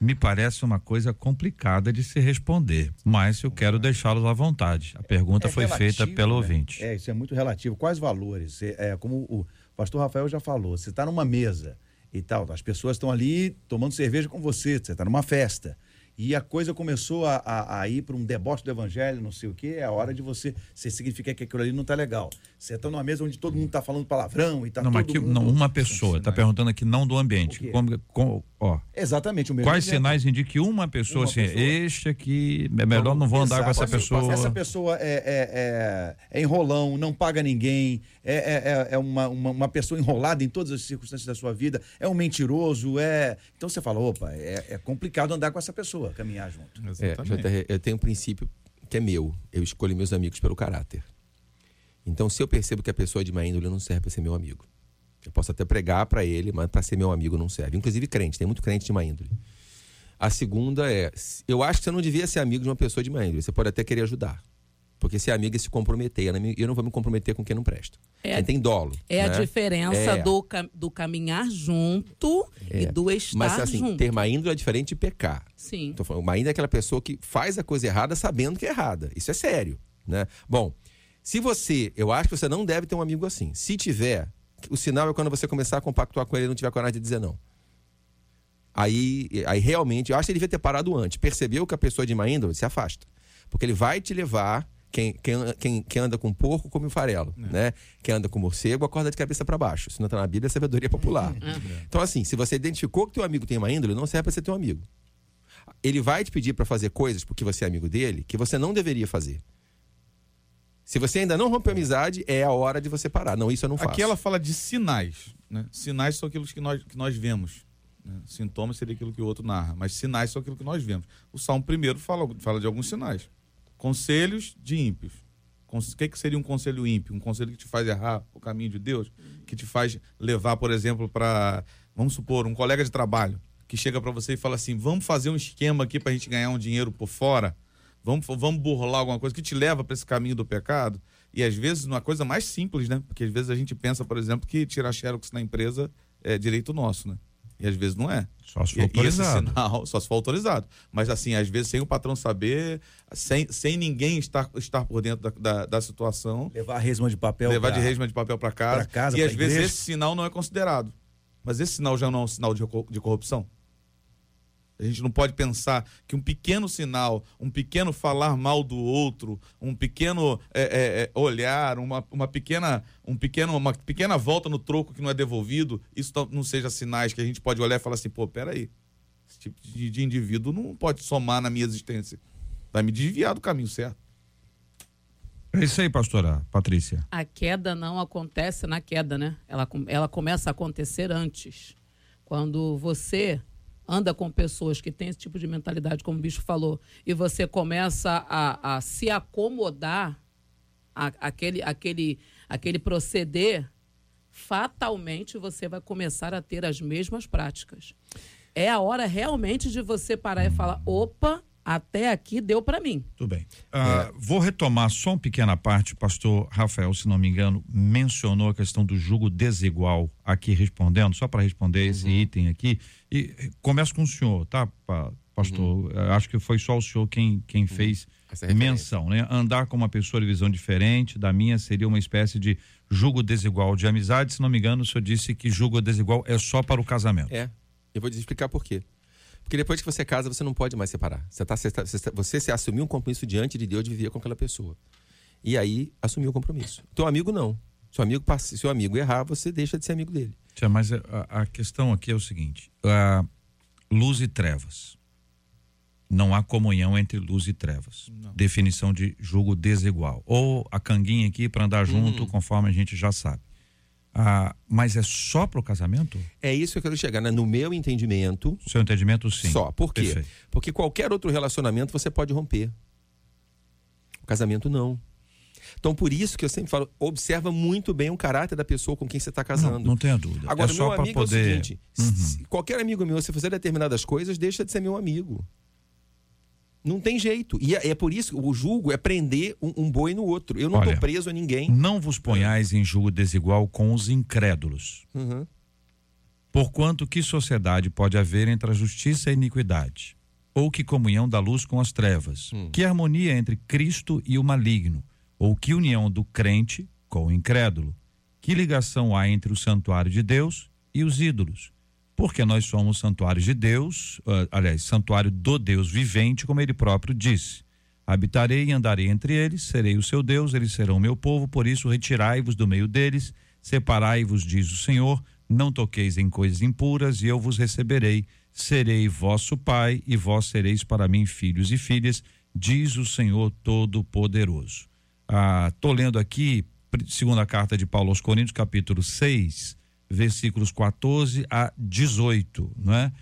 Me parece uma coisa complicada de se responder, mas eu quero deixá-los à vontade. A pergunta É foi relativo, feita pelo né? ouvinte. É, isso é muito relativo. Quais valores? É, é, como o pastor Rafael já falou, você está numa mesa e tal, as pessoas estão ali tomando cerveja com você, você está numa festa. E a coisa começou a, a- a ir para um deboche do evangelho, não sei o quê, é a hora de você. Você significa que aquilo ali não está legal. Você está numa mesa onde todo mundo está falando palavrão e está não, todo mas aqui, mundo... não, uma pessoa, está perguntando aqui não do ambiente. Como- com- ó, Exatamente o mesmo. quais exemplo. sinais indicam que uma pessoa, Uma assim, pessoa. este aqui, é melhor não vou andar com essa pessoa. Essa pessoa é, é, é, é enrolão, não paga ninguém, é, é, é- é uma, uma, uma pessoa enrolada em todas as circunstâncias da sua vida, é um mentiroso, é. Então você fala, opa, é, é complicado andar com essa pessoa, caminhar junto. É, JR, eu tenho um princípio que é meu. Eu escolho meus amigos pelo caráter. Então, se eu percebo que a pessoa é de má índole, não serve para ser meu amigo. Eu posso até pregar para ele, mas para ser meu amigo não serve. Inclusive crente, tem muito crente de má índole. A segunda é, eu acho que você não devia ser amigo de uma pessoa de má índole. Você pode até querer ajudar. Porque ser amigo é se comprometer. Eu não vou me comprometer com quem não presta. É, quem tem dolo. É a né? diferença É. do, do caminhar junto e É. do estar Mas assim, junto. ter má índole é diferente de pecar. Sim. Tô falando, má índole é aquela pessoa que faz a coisa errada sabendo que é errada. Isso é sério, né? Bom, se você, eu acho que você não deve ter um amigo assim. Se tiver, o sinal é quando você começar a compactuar com ele e não tiver coragem de dizer não. Aí, aí realmente, eu acho que ele devia ter parado antes. Percebeu que a pessoa é de má índole, se afasta. Porque ele vai te levar. Quem, quem, quem, anda com porco come o farelo, né? Quem anda com morcego acorda de cabeça para baixo. Isso não está na Bíblia, é sabedoria popular. Então, assim, se você identificou que teu amigo tem uma índole, não serve para ser teu amigo. Ele vai te pedir para fazer coisas porque você é amigo dele que você não deveria fazer. Se você ainda não rompeu a amizade, é a hora de você parar. Não, isso eu não faço. Aqui ela fala de sinais. Né? Sinais são aquilo que nós, que nós vemos. né? Sintomas seria aquilo que o outro narra, mas sinais são aquilo que nós vemos. O Salmo primeiro fala, fala de alguns sinais. Conselhos de ímpios. O que, que seria um conselho ímpio? Um conselho que te faz errar o caminho de Deus, que te faz levar, por exemplo, para, vamos supor, um colega de trabalho que chega para você e fala assim: vamos fazer um esquema aqui para a gente ganhar um dinheiro por fora, vamos, vamos burlar alguma coisa que te leva para esse caminho do pecado. E às vezes, uma coisa mais simples, né? Porque às vezes a gente pensa, por exemplo, que tirar xerox na empresa é direito nosso, né? E às vezes não é. Só se for e esse autorizado. sinal, só se for autorizado. Mas assim, às vezes sem o patrão saber, sem, sem ninguém estar, estar por dentro da, da, da situação, Levar a resma de papel. levar de pra- resma de papel para casa, pra casa, e às vezes igreja. esse sinal não é considerado. Mas esse sinal já não é um sinal de, de corrupção? A gente não pode pensar que um pequeno sinal, um pequeno falar mal do outro, um pequeno é, é, é, olhar, uma, uma, pequena, um pequeno, uma pequena volta no troco que não é devolvido, isso não- seja sinais que a gente pode olhar e falar assim, pô, peraí, esse tipo de, de indivíduo não pode somar na minha existência. Vai me desviar do caminho certo. É isso aí, pastora Patrícia. A queda não acontece na queda, né? Ela, ela começa a acontecer antes. Quando você anda com pessoas que têm esse tipo de mentalidade, como o bicho falou, e você começa a, a se acomodar aquele, aquele, aquele proceder, fatalmente você vai começar a ter as mesmas práticas. É a hora realmente de você parar e falar: opa, até aqui deu para mim. Tudo bem. Ah, Vou retomar só uma pequena parte. Pastor Rafael, se não me engano, mencionou a questão do jugo desigual aqui respondendo, só para responder esse item aqui. E eh, começo com o senhor, tá, pa- pastor? Eh, Acho que foi só o senhor quem, quem fez Essa referência. menção, né? Andar com uma pessoa de visão diferente da minha seria uma espécie de jugo desigual de amizade. Se não me engano, o senhor disse que jugo desigual é só para o casamento. É. Eu vou te explicar por quê. Porque depois que você casa, você não pode mais separar. Você, tá, você, tá- você, tá- você se assumiu um compromisso diante de Deus de viver com aquela pessoa. E aí, assumiu o compromisso. Teu amigo não. Seu amigo, seu amigo errar, você deixa de ser amigo dele. Tia, mas a, a questão aqui é o seguinte: luz e trevas. Não há comunhão entre luz e trevas. Definição de julgo desigual. Ou a canguinha aqui para andar junto, conforme a gente já sabe. Ah, mas é só para o casamento? É isso que eu quero chegar, né? No meu entendimento, Seu entendimento, sim. só. Por quê? Perfeito. Porque qualquer outro relacionamento você pode romper. O casamento não. Então, por isso que eu sempre falo, observa muito bem o caráter da pessoa com quem você está Não, casando. não tenha dúvida. Agora, é meu amigo é o poder. seguinte: se qualquer amigo meu, se fizer determinadas coisas, deixa de ser meu amigo. Não tem jeito. E é, é por isso que o julgo é prender um, um boi no outro. Eu não estou preso a ninguém. Não vos ponhais em julgo desigual com os incrédulos. Uhum. Porquanto que sociedade pode haver entre a justiça e a iniquidade? Ou que comunhão da luz com as trevas? Que harmonia entre Cristo e o maligno? Ou que união do crente com o incrédulo? Que ligação há entre o santuário de Deus e os ídolos? Porque nós somos santuários de Deus, ah, aliás, santuário do Deus vivente, como ele próprio disse. Habitarei e andarei entre eles, serei o seu Deus, eles serão meu povo, por isso retirai-vos do meio deles, separai-vos, diz o Senhor, não toqueis em coisas impuras, e eu vos receberei, serei vosso pai, e vós sereis para mim filhos e filhas, diz o Senhor Todo-Poderoso. Ah, lendo aqui, segunda carta de Paulo aos Coríntios, capítulo 6, versículos 14 a 18, não é?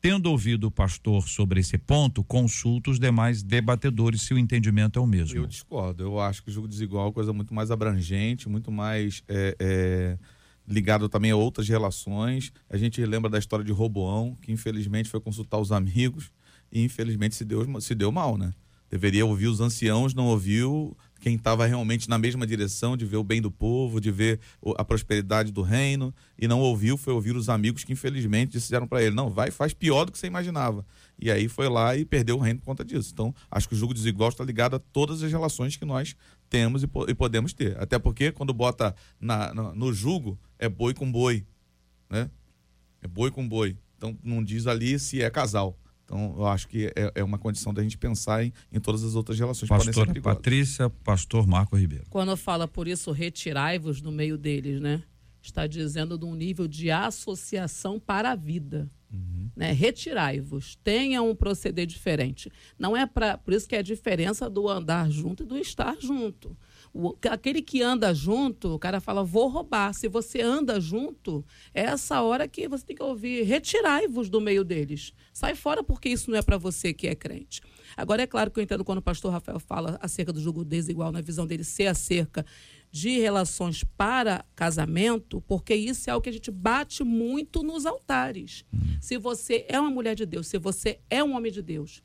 Tendo ouvido o pastor sobre esse ponto, consulta os demais debatedores se o entendimento é o mesmo. Eu discordo. Eu acho que o jogo desigual é uma coisa muito mais abrangente, muito mais é, é, ligado também a outras relações. A gente lembra da história de Roboão, que infelizmente foi consultar os amigos e infelizmente se deu, se deu mal, né? Deveria ouvir os anciãos, não ouviu quem estava realmente na mesma direção de ver o bem do povo, de ver a prosperidade do reino, e não ouviu, foi ouvir os amigos que infelizmente disseram para ele: não, vai, faz pior do que você imaginava. E aí foi lá e perdeu o reino por conta disso. Então, acho que o jugo desigual está ligado a todas as relações que nós temos e, e podemos ter. Até porque quando bota na, no jugo, é boi com boi, né? É boi com boi. Então, não diz ali se é casal. Então, eu acho que é, é uma condição da gente pensar em, em todas as outras relações Pastora perigosas. Patrícia, pastor Marco Ribeiro. Quando fala por isso, retirai-vos do meio deles, né? Está dizendo de um nível de associação para a vida. Né? Retirai-vos, tenha um proceder diferente. Não é para. Por isso que é a diferença do andar junto e do estar junto. O- aquele que anda junto, o cara fala, vou roubar. Se você anda junto, é essa hora que você tem que ouvir, retirai-vos do meio deles. Sai fora porque isso não é para você que é crente. Agora, é claro que eu entendo quando o pastor Rafael fala acerca do jogo desigual, na visão dele ser acerca de relações para casamento, porque isso é algo que a gente bate muito nos altares. Se você é uma mulher de Deus, se você é um homem de Deus,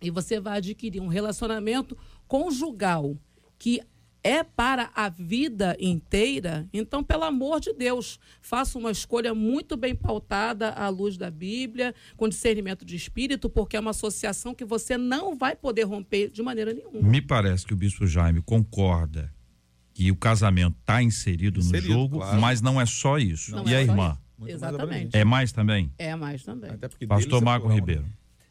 e você vai adquirir um relacionamento conjugal que é para a vida inteira, então, pelo amor de Deus, faça uma escolha muito bem pautada à luz da Bíblia, com discernimento de espírito, porque é uma associação que você não vai poder romper de maneira nenhuma. Me parece que o bispo Jaime concorda que o casamento está inserido, Inserido, no jogo, claro. mas não é só isso. Não e é a irmã? Exatamente. É mais também? É mais também. Pastor é Marco né? Ribeiro.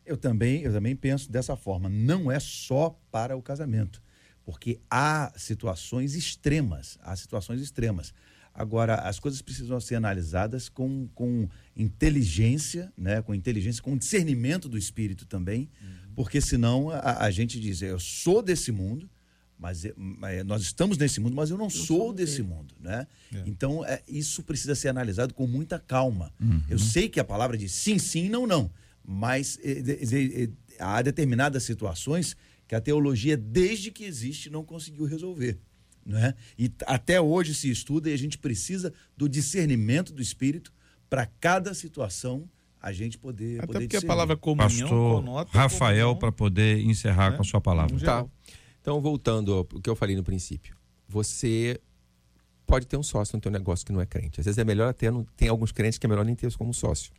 Eu também, eu também penso dessa forma. Não é só para o casamento, porque há situações extremas, há situações extremas. Agora, as coisas precisam ser analisadas com, com inteligência, né? com inteligência, com discernimento do espírito também, porque senão a, a gente diz, eu sou desse mundo, mas, é- mas nós estamos nesse mundo, mas eu não, sou somos desse dele. mundo, né? Então, é, isso precisa ser analisado com muita calma. Eu sei que a palavra diz sim, sim, não, não, mas eh, eh, há determinadas situações que a teologia, desde que existe, não conseguiu resolver. Né? E até hoje se estuda e a gente precisa do discernimento do espírito para cada situação a gente poder Até poder porque a palavra comunhão Pastor conota Rafael, para poder encerrar né? com a sua palavra. Tá. Então, voltando ao que eu falei no princípio. Você pode ter um sócio no teu negócio que não é crente. Às vezes é melhor até, não, tem alguns crentes que é melhor nem ter como sócio.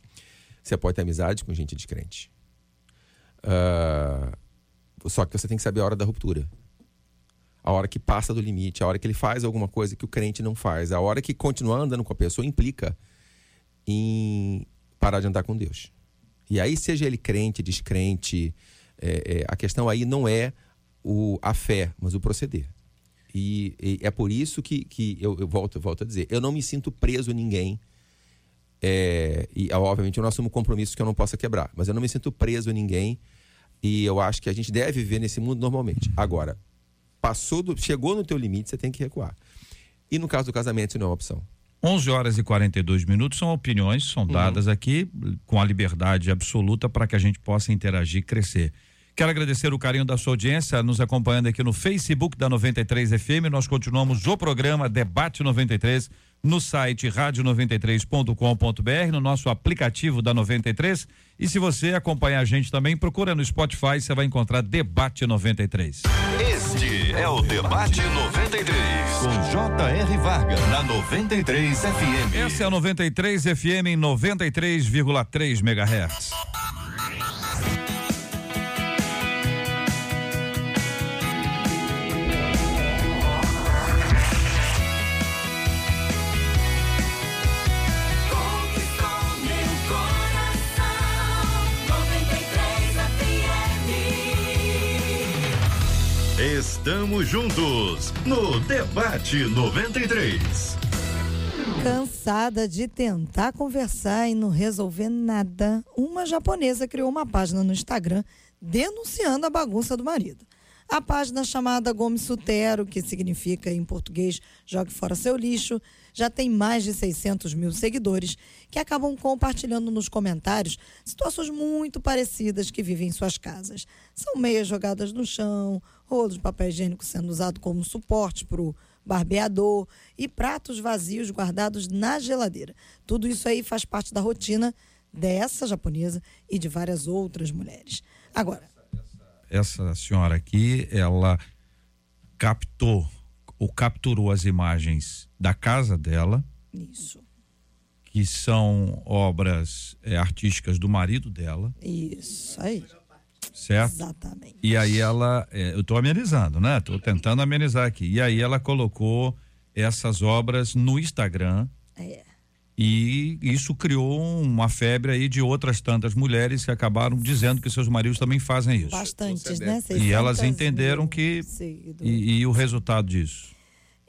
Você pode ter amizade com gente descrente. Ah, só que você tem que saber a hora da ruptura. A hora que passa do limite, a hora que ele faz alguma coisa que o crente não faz, a hora que continuar andando com a pessoa implica em parar de andar com Deus. E aí, seja ele crente, descrente, é, é, a questão aí não é o, a fé, mas o proceder. E, e é por isso que, que eu, eu volto, volto a dizer, eu não me sinto preso a ninguém. É, e obviamente eu não assumo compromissos que eu não possa quebrar, mas eu não me sinto preso a ninguém. E eu acho que a gente deve viver nesse mundo normalmente. Agora, passou do, chegou no teu limite, você tem que recuar. E no caso do casamento, isso não é uma opção. 11 horas e 42 minutos são opiniões, são dadas aqui com a liberdade absoluta para que a gente possa interagir e crescer. Quero agradecer o carinho da sua audiência, nos acompanhando aqui no Facebook da 93 FM. Nós continuamos o programa Debate 93 no site rádio93.com.br, no nosso aplicativo da 93. E se você acompanhar a gente também, procura no Spotify, você vai encontrar Debate 93. Este é o Debate 93, com J.R. Varga, na 93 FM. Essa é a 93 FM em 93,3 MHz. Estamos juntos no Debate 93. Cansada de tentar conversar e não resolver nada, uma japonesa criou uma página no Instagram denunciando a bagunça do marido. A página chamada Gomes Sutero, que significa em português jogue fora seu lixo, já tem mais de 600 mil seguidores que acabam compartilhando nos comentários situações muito parecidas que vivem em suas casas. São meias jogadas no chão, rolos de papel higiênico sendo usado como suporte para o barbeador e pratos vazios guardados na geladeira. Tudo isso aí faz parte da rotina dessa japonesa e de várias outras mulheres. Agora, essa senhora aqui, ela captou ou capturou as imagens da casa dela, isso, que são obras eh, artísticas do marido dela, isso aí, certo? exatamente. E aí ela, eh, eu estou amenizando, né? Estou tentando amenizar aqui. E aí ela colocou essas obras no Instagram. É. E isso criou uma febre aí de outras tantas mulheres que acabaram dizendo que seus maridos também fazem isso. Bastantes, né? E elas 600 entenderam que. E, e o resultado disso?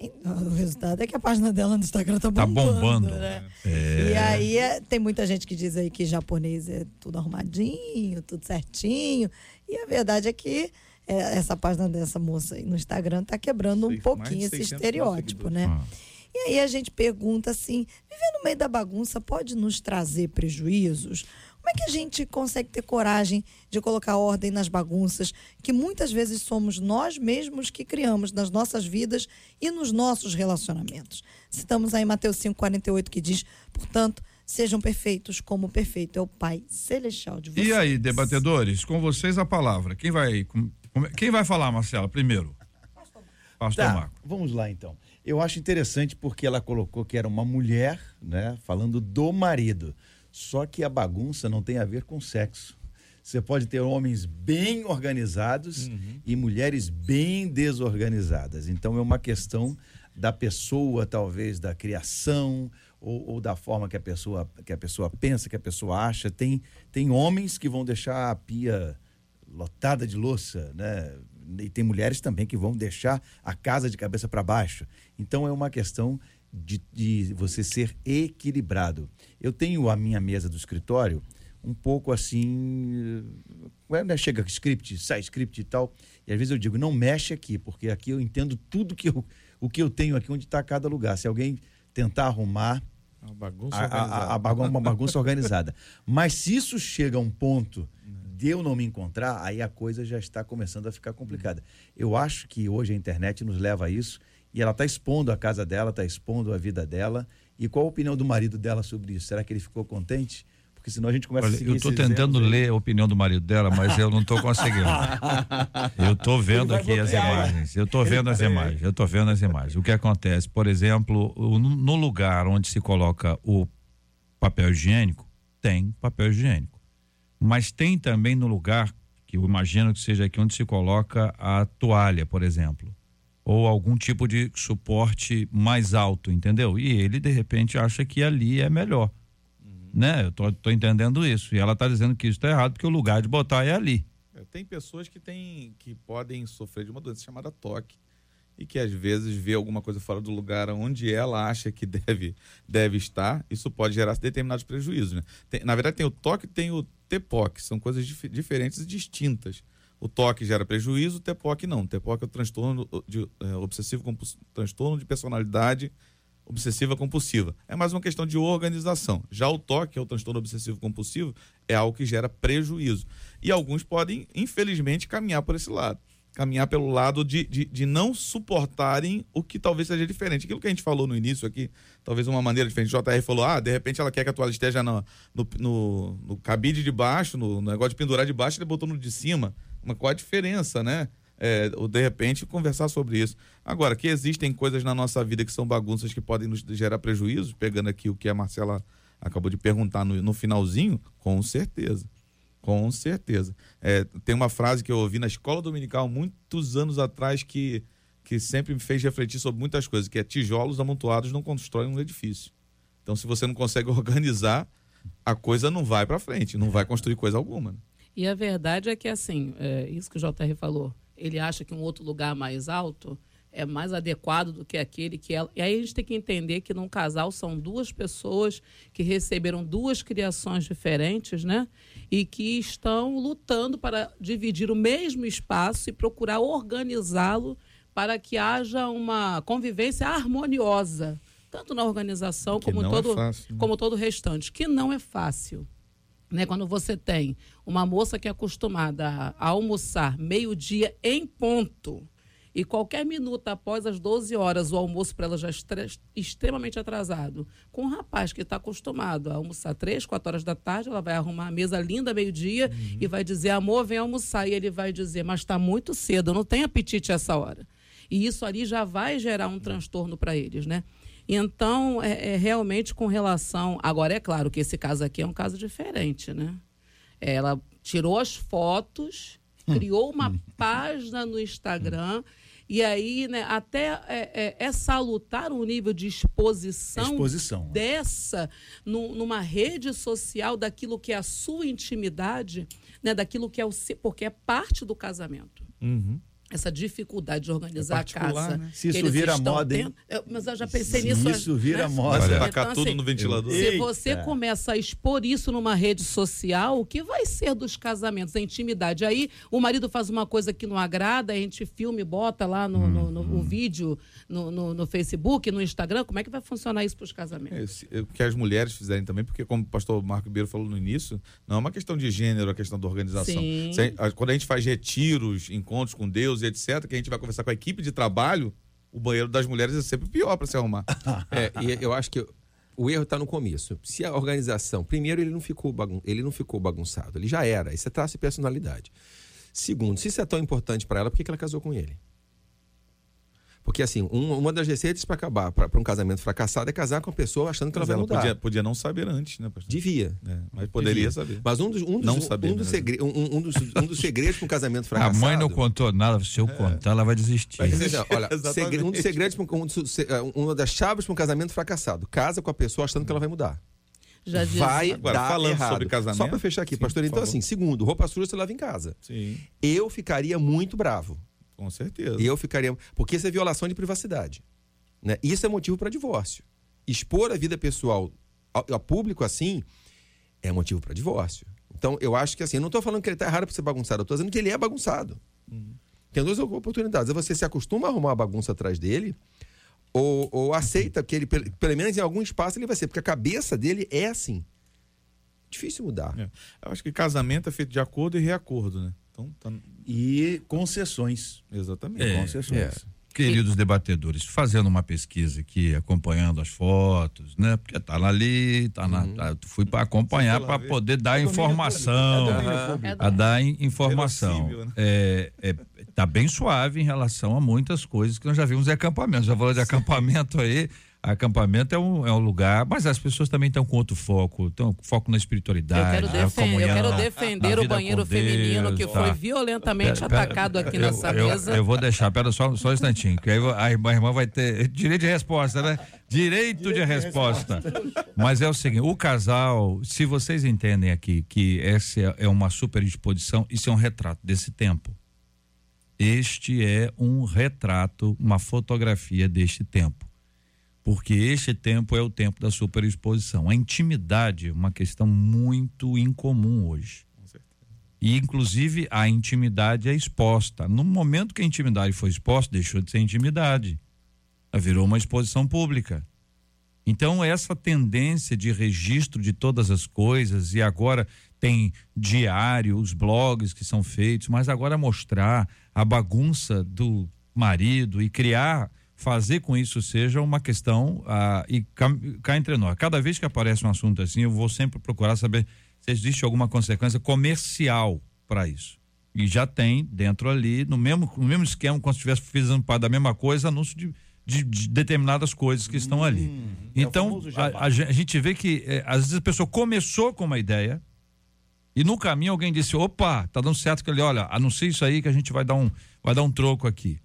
O resultado é que a página dela no Instagram tá Tá bombando. bombando. né? É. E aí é, tem muita gente que diz aí que japonês é tudo arrumadinho, tudo certinho. E a verdade é que é, essa página dessa moça aí no Instagram tá quebrando um Sei, pouquinho esse 600 mil estereótipo, né? Ah. E aí a gente pergunta assim: viver no meio da bagunça pode nos trazer prejuízos? Como é que a gente consegue ter coragem de colocar ordem nas bagunças que muitas vezes somos nós mesmos que criamos nas nossas vidas e nos nossos relacionamentos? Citamos aí Mateus 5,48 que diz: portanto, sejam perfeitos como perfeito é o Pai Celestial de vocês. E aí, debatedores, com vocês a palavra. Quem vai, quem vai falar, Marcela, primeiro? Pastor Tá, Marco. vamos lá então. Eu acho interessante porque ela colocou que era uma mulher, né, falando do marido. Só que a bagunça não tem a ver com sexo. Você pode ter homens bem organizados e mulheres bem desorganizadas. Então é uma questão da pessoa, talvez da criação ou, ou da forma que a pessoa que a pessoa pensa, que a pessoa acha. Tem tem homens que vão deixar a pia lotada de louça, né? E tem mulheres também que vão deixar a casa de cabeça para baixo. Então é uma questão de, de você ser equilibrado. Eu tenho a minha mesa do escritório um pouco assim. eh, né, Chega script, sai script e tal. E às vezes eu digo, não mexe aqui, porque aqui eu entendo tudo que eu, o que eu tenho aqui, onde está cada lugar. Se alguém tentar arrumar, Uma bagunça a, a, a bagun- uma bagunça organizada. Mas se isso chega a um ponto de eu não me encontrar, aí a coisa já está começando a ficar complicada. Eu acho que hoje a internet nos leva a isso e ela está expondo a casa dela, está expondo a vida dela. E qual a opinião do marido dela sobre isso? Será que ele ficou contente? Porque senão a gente começa Olha, a seguir eu estou tentando exemplos ler a opinião do marido dela, mas eu não estou conseguindo. Eu estou vendo aqui as bloquear, imagens. Eu estou vendo as imagens. Eu estou vendo as imagens. O que acontece, por exemplo, no lugar onde se coloca o papel higiênico, tem papel higiênico. Mas tem também no lugar, que eu imagino que seja aqui onde se coloca a toalha, por exemplo. Ou algum tipo de suporte mais alto, entendeu? E ele, de repente, acha que ali é melhor. Né? Eu tô, tô entendendo isso. E ela tá dizendo que isso tá errado, porque o lugar de botar é ali. É, Tem pessoas que, têm, que podem sofrer de uma doença chamada toque e que às vezes vê alguma coisa fora do lugar onde ela acha que deve, deve estar. Isso pode gerar determinados prejuízos. Né? Tem- na verdade, tem o toque e tem o TPOC, são coisas dif- diferentes e distintas. O toque gera prejuízo, o TPOC não. O TPOC é o transtorno de, é, obsessivo transtorno de personalidade obsessiva compulsiva. É mais uma questão de organização. Já o TOC, que é o transtorno obsessivo compulsivo, é algo que gera prejuízo. E alguns podem, infelizmente, caminhar por esse lado. Caminhar pelo lado de, de, de não suportarem o que talvez seja diferente. Aquilo que a gente falou no início aqui, talvez uma maneira diferente. O JR falou: ah, de repente ela quer que a toalha esteja no, no, no, no cabide de baixo, no, no negócio de pendurar de baixo, ele botou no de cima. Mas qual a diferença, né? É, ou de repente conversar sobre isso. Agora, que existem coisas na nossa vida que são bagunças que podem nos gerar prejuízos, pegando aqui o que a Marcela acabou de perguntar no, no finalzinho, com certeza. Com certeza. É, tem uma frase que eu ouvi na escola dominical muitos anos atrás que, que sempre me fez refletir sobre muitas coisas, que é tijolos amontoados não constroem um edifício. Então, se você não consegue organizar, a coisa não vai para frente, não vai construir coisa alguma. né? E a verdade é que, assim, é, isso que o JR falou, ele acha que um outro lugar mais alto é mais adequado do que aquele que ela. E aí a gente tem que entender que num casal são duas pessoas que receberam duas criações diferentes, né? E que estão lutando para dividir o mesmo espaço e procurar organizá-lo para que haja uma convivência harmoniosa, tanto na organização Que como é todo, fácil, né? como todo o restante, que não é fácil né, quando você tem uma moça que é acostumada a almoçar meio-dia em ponto E qualquer minuto após as 12 horas, o almoço para ela já estre- extremamente atrasado. Com um rapaz que está acostumado a almoçar 3, 4 horas da tarde, ela vai arrumar a mesa linda meio-dia e vai dizer: amor, vem almoçar. E ele vai dizer: mas está muito cedo, eu não tenho apetite essa hora. E isso ali já vai gerar um transtorno para eles, né? Então, é, é realmente com relação. Agora, é claro que esse caso aqui é um caso diferente, né? Ela tirou as fotos, criou uma página no Instagram. E aí, né, até é, é, é salutar o nível de exposição, Exposição. dessa nu- numa rede social daquilo que é a sua intimidade, né, daquilo que é o seu, porque é parte do casamento Uhum. Essa dificuldade de organizar É a casa. né? Se isso eles vira moda, hein? tendo. Eu- mas eu já pensei Se nisso. isso vira né? moda. Olha, Então, tacar tudo assim, no ventilador. Se Eita. você começa a expor isso numa rede social, o que vai ser dos casamentos? A intimidade. Aí o marido faz uma coisa que não agrada, a gente filma e bota lá no, no- no- Uhum. o vídeo no, no- no Facebook, no Instagram. Como é que vai funcionar isso para os casamentos? É, se- é, que as mulheres fizerem também, porque como o pastor Marco Ribeiro falou no início, não é uma questão de gênero, é uma questão da organização. Sim. Se quando a gente faz retiros, encontros com Deus e etc., que a gente vai conversar com a equipe de trabalho, o banheiro das mulheres é sempre pior para se arrumar. É, e eu acho que o erro está no começo. Se a organização, primeiro, ele não ficou, bagun ele não ficou bagunçado, ele já era. Isso é traço de personalidade. Segundo, se isso é tão importante para ela, por que, que ela casou com ele? Porque, assim, um- uma das receitas para acabar, para um casamento fracassado, é casar com a pessoa achando que ela Mas vai ela mudar. podia, podia não saber antes, né, pastor? Devia. É, mas poderia Devia. saber. Mas um dos, um dos, Não um- saber, um dos, né? segre- um- um dos, um dos segredos para um casamento A fracassado. mãe não contou nada, se eu contar, ela vai desistir. Mas, assim, olha, segre- um dos segredos, um, um dos- uh, uma das chaves para um casamento fracassado. Casa com a pessoa achando que ela vai mudar. Já diz- Vai Agora, dar falando errado. sobre casamento- Só para fechar aqui, Sim, pastor. Então, assim, segundo, roupa suja você lava em casa. Sim, Eu ficaria muito bravo. Com certeza. Eu ficaria. Porque isso é violação de privacidade. Né? Isso é motivo para divórcio. Expor a vida pessoal ao, ao público assim é motivo para divórcio. Então, eu acho que assim, eu não estou falando que ele está errado por ser bagunçado, eu estou dizendo que ele é bagunçado. Tem duas oportunidades. Você se acostuma a arrumar a bagunça atrás dele, ou, ou aceita que ele, pelo pelo menos em algum espaço, ele vai ser. Porque a cabeça dele é assim. Difícil mudar. É. Eu acho que casamento é feito de acordo e reacordo, né? Então, tá... E concessões. exatamente. É, concessões. é. Queridos debatedores, fazendo uma pesquisa aqui, acompanhando as fotos, né? Porque tá lá ali, tá na, tá- fui para acompanhar para poder dar informação, É a dar in- informação. Né? É, é, tá bem suave em relação a muitas coisas que nós já vimos em acampamento. Já falou de acampamento aí. Acampamento é um, é um lugar, mas as pessoas também estão com outro foco, estão com foco na Eu espiritualidade. quero, na defen- eu comunhão, quero na defender o banheiro Deus, feminino que tá. foi violentamente Pera- pera- atacado aqui eu- nessa eu, mesa. Eu vou deixar, pera só, só um instantinho, que aí a irmã, a irmã vai ter direito de resposta, né? Direito, de resposta. Mas é o seguinte, o casal, se vocês entendem aqui que essa é uma super exposição, isso é um retrato desse tempo. Este é um retrato, uma fotografia deste tempo. Porque este tempo é o tempo da superexposição. A intimidade é uma questão muito incomum hoje. E, inclusive, a intimidade é exposta. No momento que a intimidade foi exposta, deixou de ser intimidade. Ela virou uma exposição pública. Então, essa tendência de registro de todas as coisas, e agora tem diário, os blogs que são feitos, mas agora mostrar a bagunça do marido e criar, fazer com isso seja uma questão, ah, e cá, cá entre nós, cada vez que aparece um assunto assim, eu vou sempre procurar saber se existe alguma consequência comercial para isso. E já tem dentro ali, no mesmo, no mesmo esquema, como se estivesse fazendo parte da mesma coisa, anúncio de, de, de determinadas coisas que estão ali. é Então, jabá. a, a gen- a gente vê que eh, às vezes a pessoa começou com uma ideia e no caminho alguém disse: opa, tá dando certo que ele, olha, anuncia isso aí que a gente vai dar um, vai dar um troco aqui.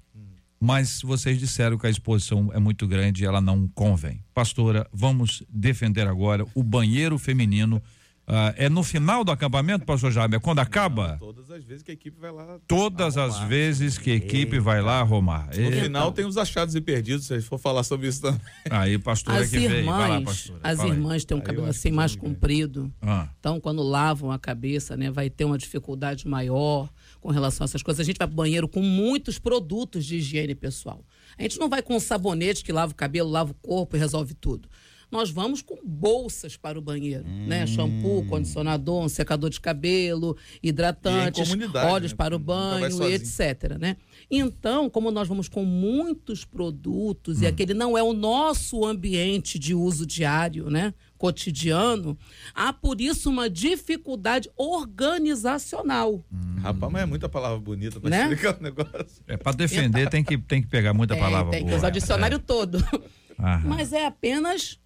Mas vocês disseram que a exposição é muito grande e ela não convém. Pastora, vamos defender agora o banheiro feminino. Ah, é no final do acampamento, pastor Jaime? É quando acaba? Todas as vezes que a equipe vai lá. Todas as vezes que a equipe vai lá arrumar. No E- final tem os achados e perdidos, se a gente for falar sobre isso também. Aí, pastora As que veio. Vai lá, irmãs, pastora. as irmãs têm um Aí cabelo assim que mais comprido. Ah. Então, quando lavam a cabeça, né, vai ter uma dificuldade maior com relação a essas coisas. A gente vai pro banheiro com muitos produtos de higiene pessoal. A gente não vai com um sabonete que lava o cabelo, lava o corpo e resolve tudo. nós vamos com bolsas para o banheiro, Hum. né? Shampoo, condicionador, um secador de cabelo, hidratantes, óleos né? para o vai banho, etc, né? Então, como nós vamos com muitos produtos Hum. e aquele não é o nosso ambiente de uso diário, né? Cotidiano, há por isso uma dificuldade organizacional. Rapaz, mas é muita palavra bonita pra Né? explicar o negócio. É, para defender tem que, tem que pegar muita É, palavra tem que boa. usar o dicionário todo. Aham. Mas é apenas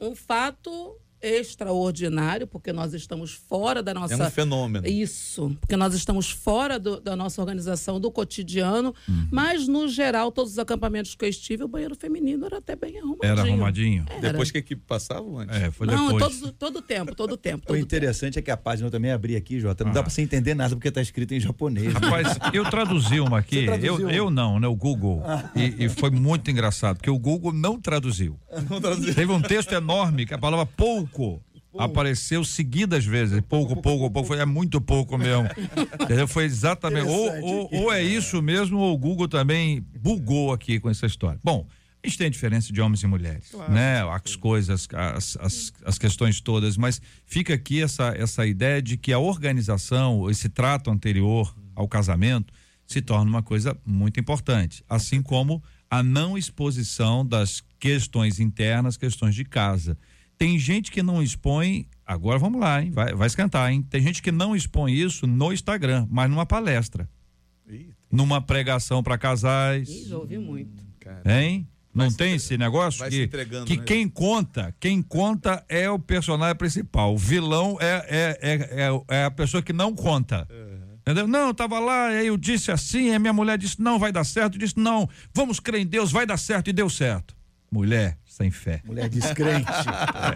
um fato extraordinário, porque nós estamos fora da nossa. É um fenômeno. Isso, porque nós estamos fora do- da nossa organização do cotidiano, Uhum. mas no geral, todos os acampamentos que eu estive, o banheiro feminino era até bem arrumadinho. Era arrumadinho? Era. Depois que a equipe passava antes? É, foi Não, depois. todo, todo tempo, todo tempo. O Todo tempo. interessante é que a página eu também abri aqui, Jota. Não Ah. dá pra você entender nada porque tá escrito em japonês. Rapaz, eu traduzi uma aqui, traduziu eu, uma? eu não, né? O Google. E, e foi muito engraçado, porque o Google não traduziu. Teve um texto enorme que a palavra pouco apareceu seguidas vezes. Pouco, pouco, pouco. Foi, é muito pouco mesmo. Entendeu? Foi exatamente. Ou, ou, ou é isso mesmo, ou o Google também bugou aqui com essa história. Bom. A gente tem diferença de homens e mulheres, né? As coisas, as, as, as questões todas, mas fica aqui essa, essa ideia de que a organização, esse trato anterior ao casamento, se torna uma coisa muito importante, assim como a não exposição das questões internas, questões de casa. Tem gente que não expõe, agora vamos lá, hein? Vai, vai esquentar, hein? Tem gente que não expõe isso no Instagram, mas numa palestra, numa pregação para casais, já ouvi muito. Hein? Não tem esse negócio que, que né? quem conta, quem conta é o personagem principal. O vilão é, é, é, é, é a pessoa que não conta. Entendeu? Não, eu tava lá, e aí eu disse assim, a minha mulher disse, não, vai dar certo. Eu disse, não, vamos crer em Deus, vai dar certo, e deu certo. Mulher sem fé. Mulher descrente.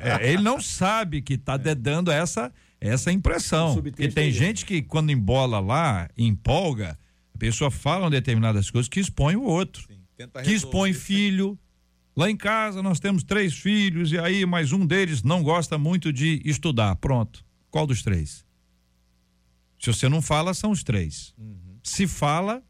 É, é, ele não sabe que está dando essa, essa impressão. O subtexto E tem é esse. gente que, quando embola lá, empolga, a pessoa fala determinadas coisas que expõe o outro Tenta que expõe filho. Lá em casa nós temos três filhos e aí mais um deles não gosta muito de estudar. Pronto. Qual dos três? Se você não fala, são os três. Se fala,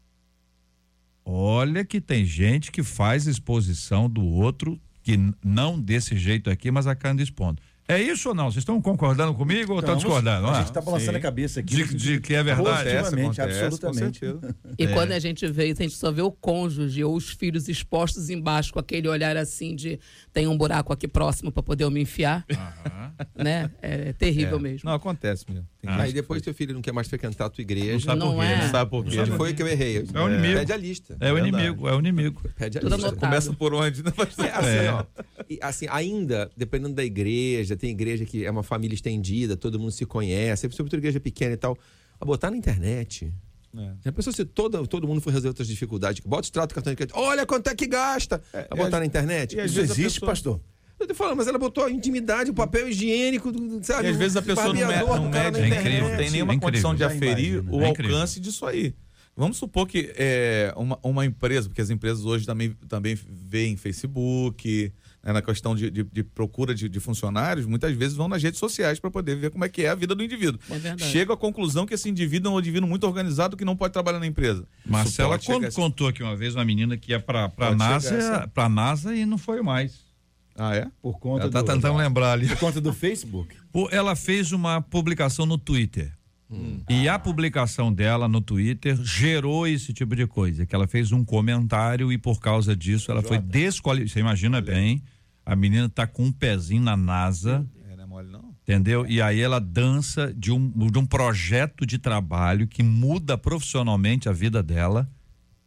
olha que tem gente que faz exposição do outro que não desse jeito aqui, mas acaba expondo. É isso ou não? Vocês estão concordando comigo ou estão discordando? A Ah, gente tá balançando sim. a cabeça aqui. de, de que é verdade? Absolutamente. Certeza. E É. quando a gente vê isso, a gente só vê o cônjuge ou os filhos expostos embaixo com aquele olhar assim de tem um buraco aqui próximo para poder eu me enfiar, né? É terrível mesmo. Não, acontece mesmo. Gente Aí depois faz. teu filho não quer mais frequentar a tua igreja. sabe Não por quê, é. né? Não sabe por quê. Né? foi que eu errei? É o inimigo. Pede a lista. É o Verdade. inimigo, é o inimigo. Pede a Tudo lista. anotado. Começa por onde? né, pastor? É, assim, É. ó, e, assim, ainda, dependendo da igreja, tem igreja que é uma família estendida, todo mundo se conhece, sobretudo igreja pequena e tal. A botar na internet. É. Já pensou se todo, todo mundo for resolver outras dificuldades? Bota o extrato do cartão de crédito. Olha quanto é que gasta! a botar na internet. Isso existe, pessoa- pastor? Eu tô falando, mas ela botou a intimidade, o papel higiênico, sabe? E às vezes a pessoa não, me, barbeador não mede, É não incrível. tem nenhuma É condição de Já aferir imagino. o É alcance disso aí. Vamos supor que é, uma, uma empresa, porque as empresas hoje também, também veem Facebook, né, na questão de, de- de procura de, de funcionários, muitas vezes vão nas redes sociais para poder ver como é que é a vida do indivíduo. É. Chega à conclusão que esse indivíduo é um indivíduo muito organizado que não pode trabalhar na empresa. Marcela con- a- contou aqui uma vez uma menina que ia Pode chegar NASA, NASA e não foi mais. Ah, é? Por conta Ela tá do, tentando lembrar ali. Por conta do Facebook. Pô, Ela fez uma publicação no Twitter. E a publicação dela no Twitter gerou esse tipo de coisa. Que ela fez um comentário e por causa disso ela foi desqualificada. Você imagina bem, a menina tá com um pezinho na NASA. É, não é mole não. Entendeu? E aí ela dança de um, de um projeto de trabalho que muda profissionalmente a vida dela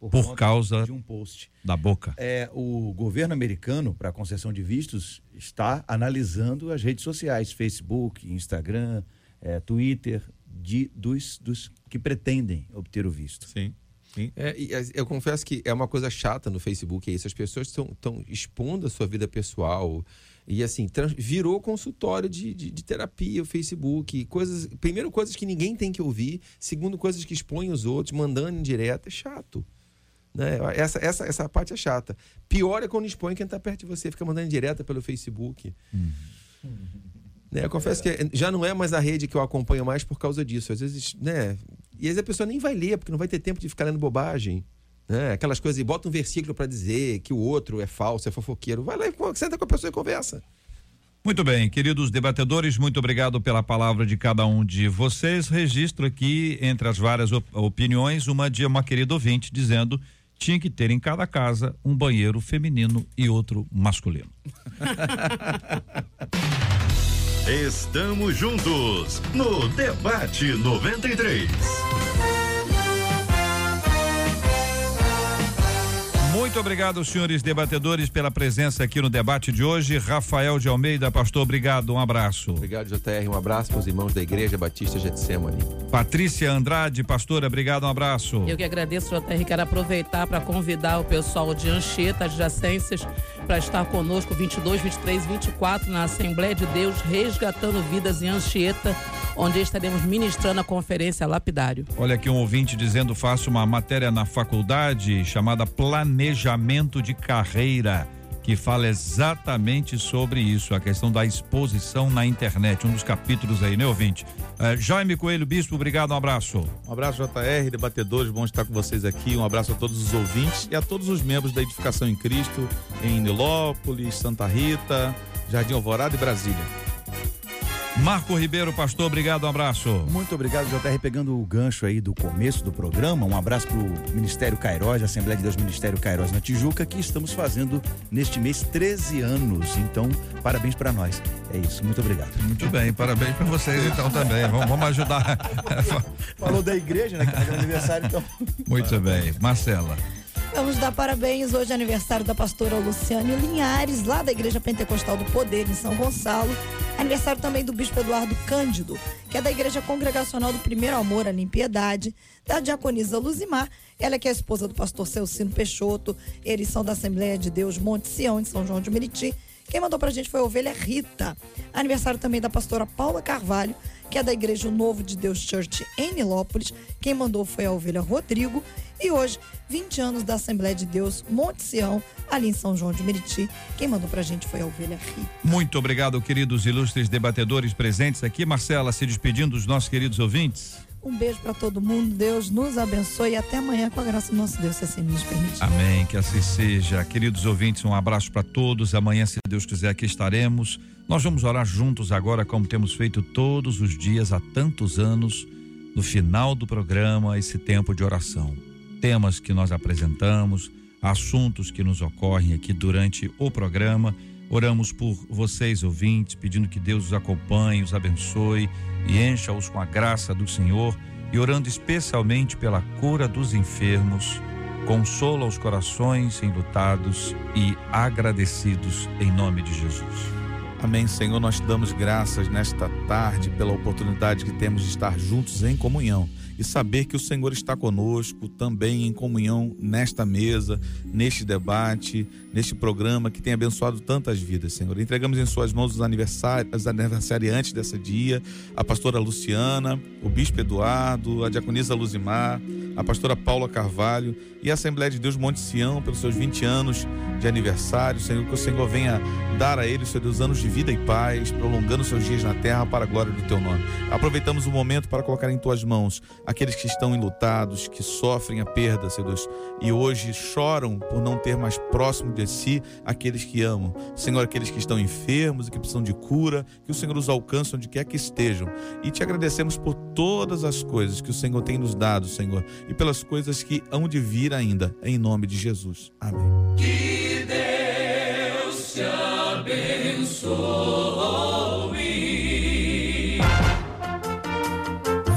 por conta causa de um post. da boca. É, o governo americano, para a concessão de vistos, está analisando as redes sociais, Facebook, Instagram, é, Twitter, de, dos, dos que pretendem obter o visto. Sim. Sim. É, e as- eu confesso que é uma coisa chata no Facebook, é isso. As pessoas estão expondo a sua vida pessoal. E assim, trans- virou consultório de, de, de terapia, o Facebook. Coisas, primeiro, coisas que ninguém tem que ouvir. Segundo, coisas que expõem os outros, mandando em direto. É chato. Né? Essa, essa, essa parte é chata. Pior é quando expõe quem está perto de você, fica mandando direta pelo Facebook. Né, eu confesso que já não é mais a rede que eu acompanho mais por causa disso. Às vezes, né? E às vezes a pessoa nem vai ler, porque não vai ter tempo de ficar lendo bobagem. Né? Aquelas coisas, bota um versículo para dizer que o outro é falso, é fofoqueiro. Vai lá e senta com a pessoa e conversa. Muito bem, queridos debatedores, muito obrigado pela palavra de cada um de vocês. Registro aqui, entre as várias op- opiniões, uma de uma querida ouvinte dizendo tinha que ter em cada casa um banheiro feminino e outro masculino. Estamos juntos no Debate 93. Muito obrigado, senhores debatedores, pela presença aqui no debate de hoje. Rafael de Almeida, pastor, obrigado, um abraço. Obrigado, JR. Um abraço para os irmãos da Igreja Batista Getsemane. Patrícia Andrade, pastora, obrigado, um abraço. Eu que agradeço, JR. Quero aproveitar para convidar o pessoal de Anchieta, adjacências, para estar conosco 22, 23 e 24 na Assembleia de Deus, resgatando vidas em Anchieta, onde estaremos ministrando a conferência Lapidário. Olha aqui um ouvinte dizendo: faço uma matéria na faculdade chamada Planejamento de Carreira, que fala exatamente sobre isso, a questão da exposição na internet. Um dos capítulos aí, né, ouvinte? Eh, Jaime Coelho Bispo, obrigado, um abraço. Um abraço, JR, debatedores, bom estar com vocês aqui. Um abraço a todos os ouvintes e a todos os membros da Edificação em Cristo, em Nilópolis, Santa Rita, Jardim Alvorada e Brasília. Marco Ribeiro, pastor, obrigado, um abraço. Muito obrigado, JR. Pegando o gancho aí do começo do programa, um abraço para o Ministério Cairós, Assembleia de Deus Ministério Cairós na Tijuca, que estamos fazendo neste mês 13 anos. Então, parabéns para nós. É isso, muito obrigado. Muito bem, parabéns para vocês então também. Vamos, vamos ajudar. Falou da igreja, né? Que é aniversário, então. Muito bem, Marcela. Vamos dar parabéns. Hoje é aniversário da pastora Luciane Linhares, lá da Igreja Pentecostal do Poder, em São Gonçalo. Aniversário também do bispo Eduardo Cândido, que é da Igreja Congregacional do Primeiro Amor, ali em Piedade. Da diaconisa Luzimar, ela que é a esposa do pastor Celcino Peixoto. Eles são da Assembleia de Deus Monte Sião, em São João de Meriti. Quem mandou pra gente foi a ovelha Rita. Aniversário também da pastora Paula Carvalho, que é da Igreja Novo de Deus Church em Nilópolis. Quem mandou foi a ovelha Rodrigo. E hoje, 20 anos da Assembleia de Deus Monte Sião, ali em São João de Meriti. Quem mandou pra gente foi a ovelha Rita. Muito obrigado, queridos ilustres debatedores presentes aqui. Marcela, se despedindo dos nossos queridos ouvintes. Um beijo pra todo mundo. Deus nos abençoe e até amanhã com a graça do nosso Deus, se assim nos permitir. Amém, que assim seja. Queridos ouvintes, um abraço para todos. Amanhã, se Deus quiser, aqui estaremos. Nós vamos orar juntos agora, como temos feito todos os dias há tantos anos, no final do programa, esse tempo de oração. Temas que nós apresentamos, assuntos que nos ocorrem aqui durante o programa. Oramos por vocês, ouvintes, pedindo que Deus os acompanhe, os abençoe e encha-os com a graça do Senhor e orando especialmente pela cura dos enfermos consola os corações enlutados e agradecidos em nome de Jesus. Amém, Senhor. Nós te damos graças nesta tarde pela oportunidade que temos de estar juntos em comunhão e saber que o Senhor está conosco também em comunhão nesta mesa, neste debate, neste programa que tem abençoado tantas vidas, Senhor. Entregamos em Suas mãos os, aniversários, os aniversariantes dessa dia, a pastora Luciana, o bispo Eduardo, a diaconisa Luzimar, a pastora Paula Carvalho e a Assembleia de Deus Monte Sião pelos seus 20 anos de aniversário, Senhor, que o Senhor venha dar a eles, Deus, anos de vida e paz, prolongando seus dias na terra para a glória do teu nome. Aproveitamos o momento para colocar em tuas mãos aqueles que estão enlutados, que sofrem a perda, Senhor Deus, e hoje choram por não ter mais próximo de si aqueles que amam. Senhor, aqueles que estão enfermos e que precisam de cura, que o Senhor os alcance onde quer que estejam. E te agradecemos por todas as coisas que o Senhor tem nos dado, Senhor, e pelas coisas que hão de vir ainda, em nome de Jesus. Amém.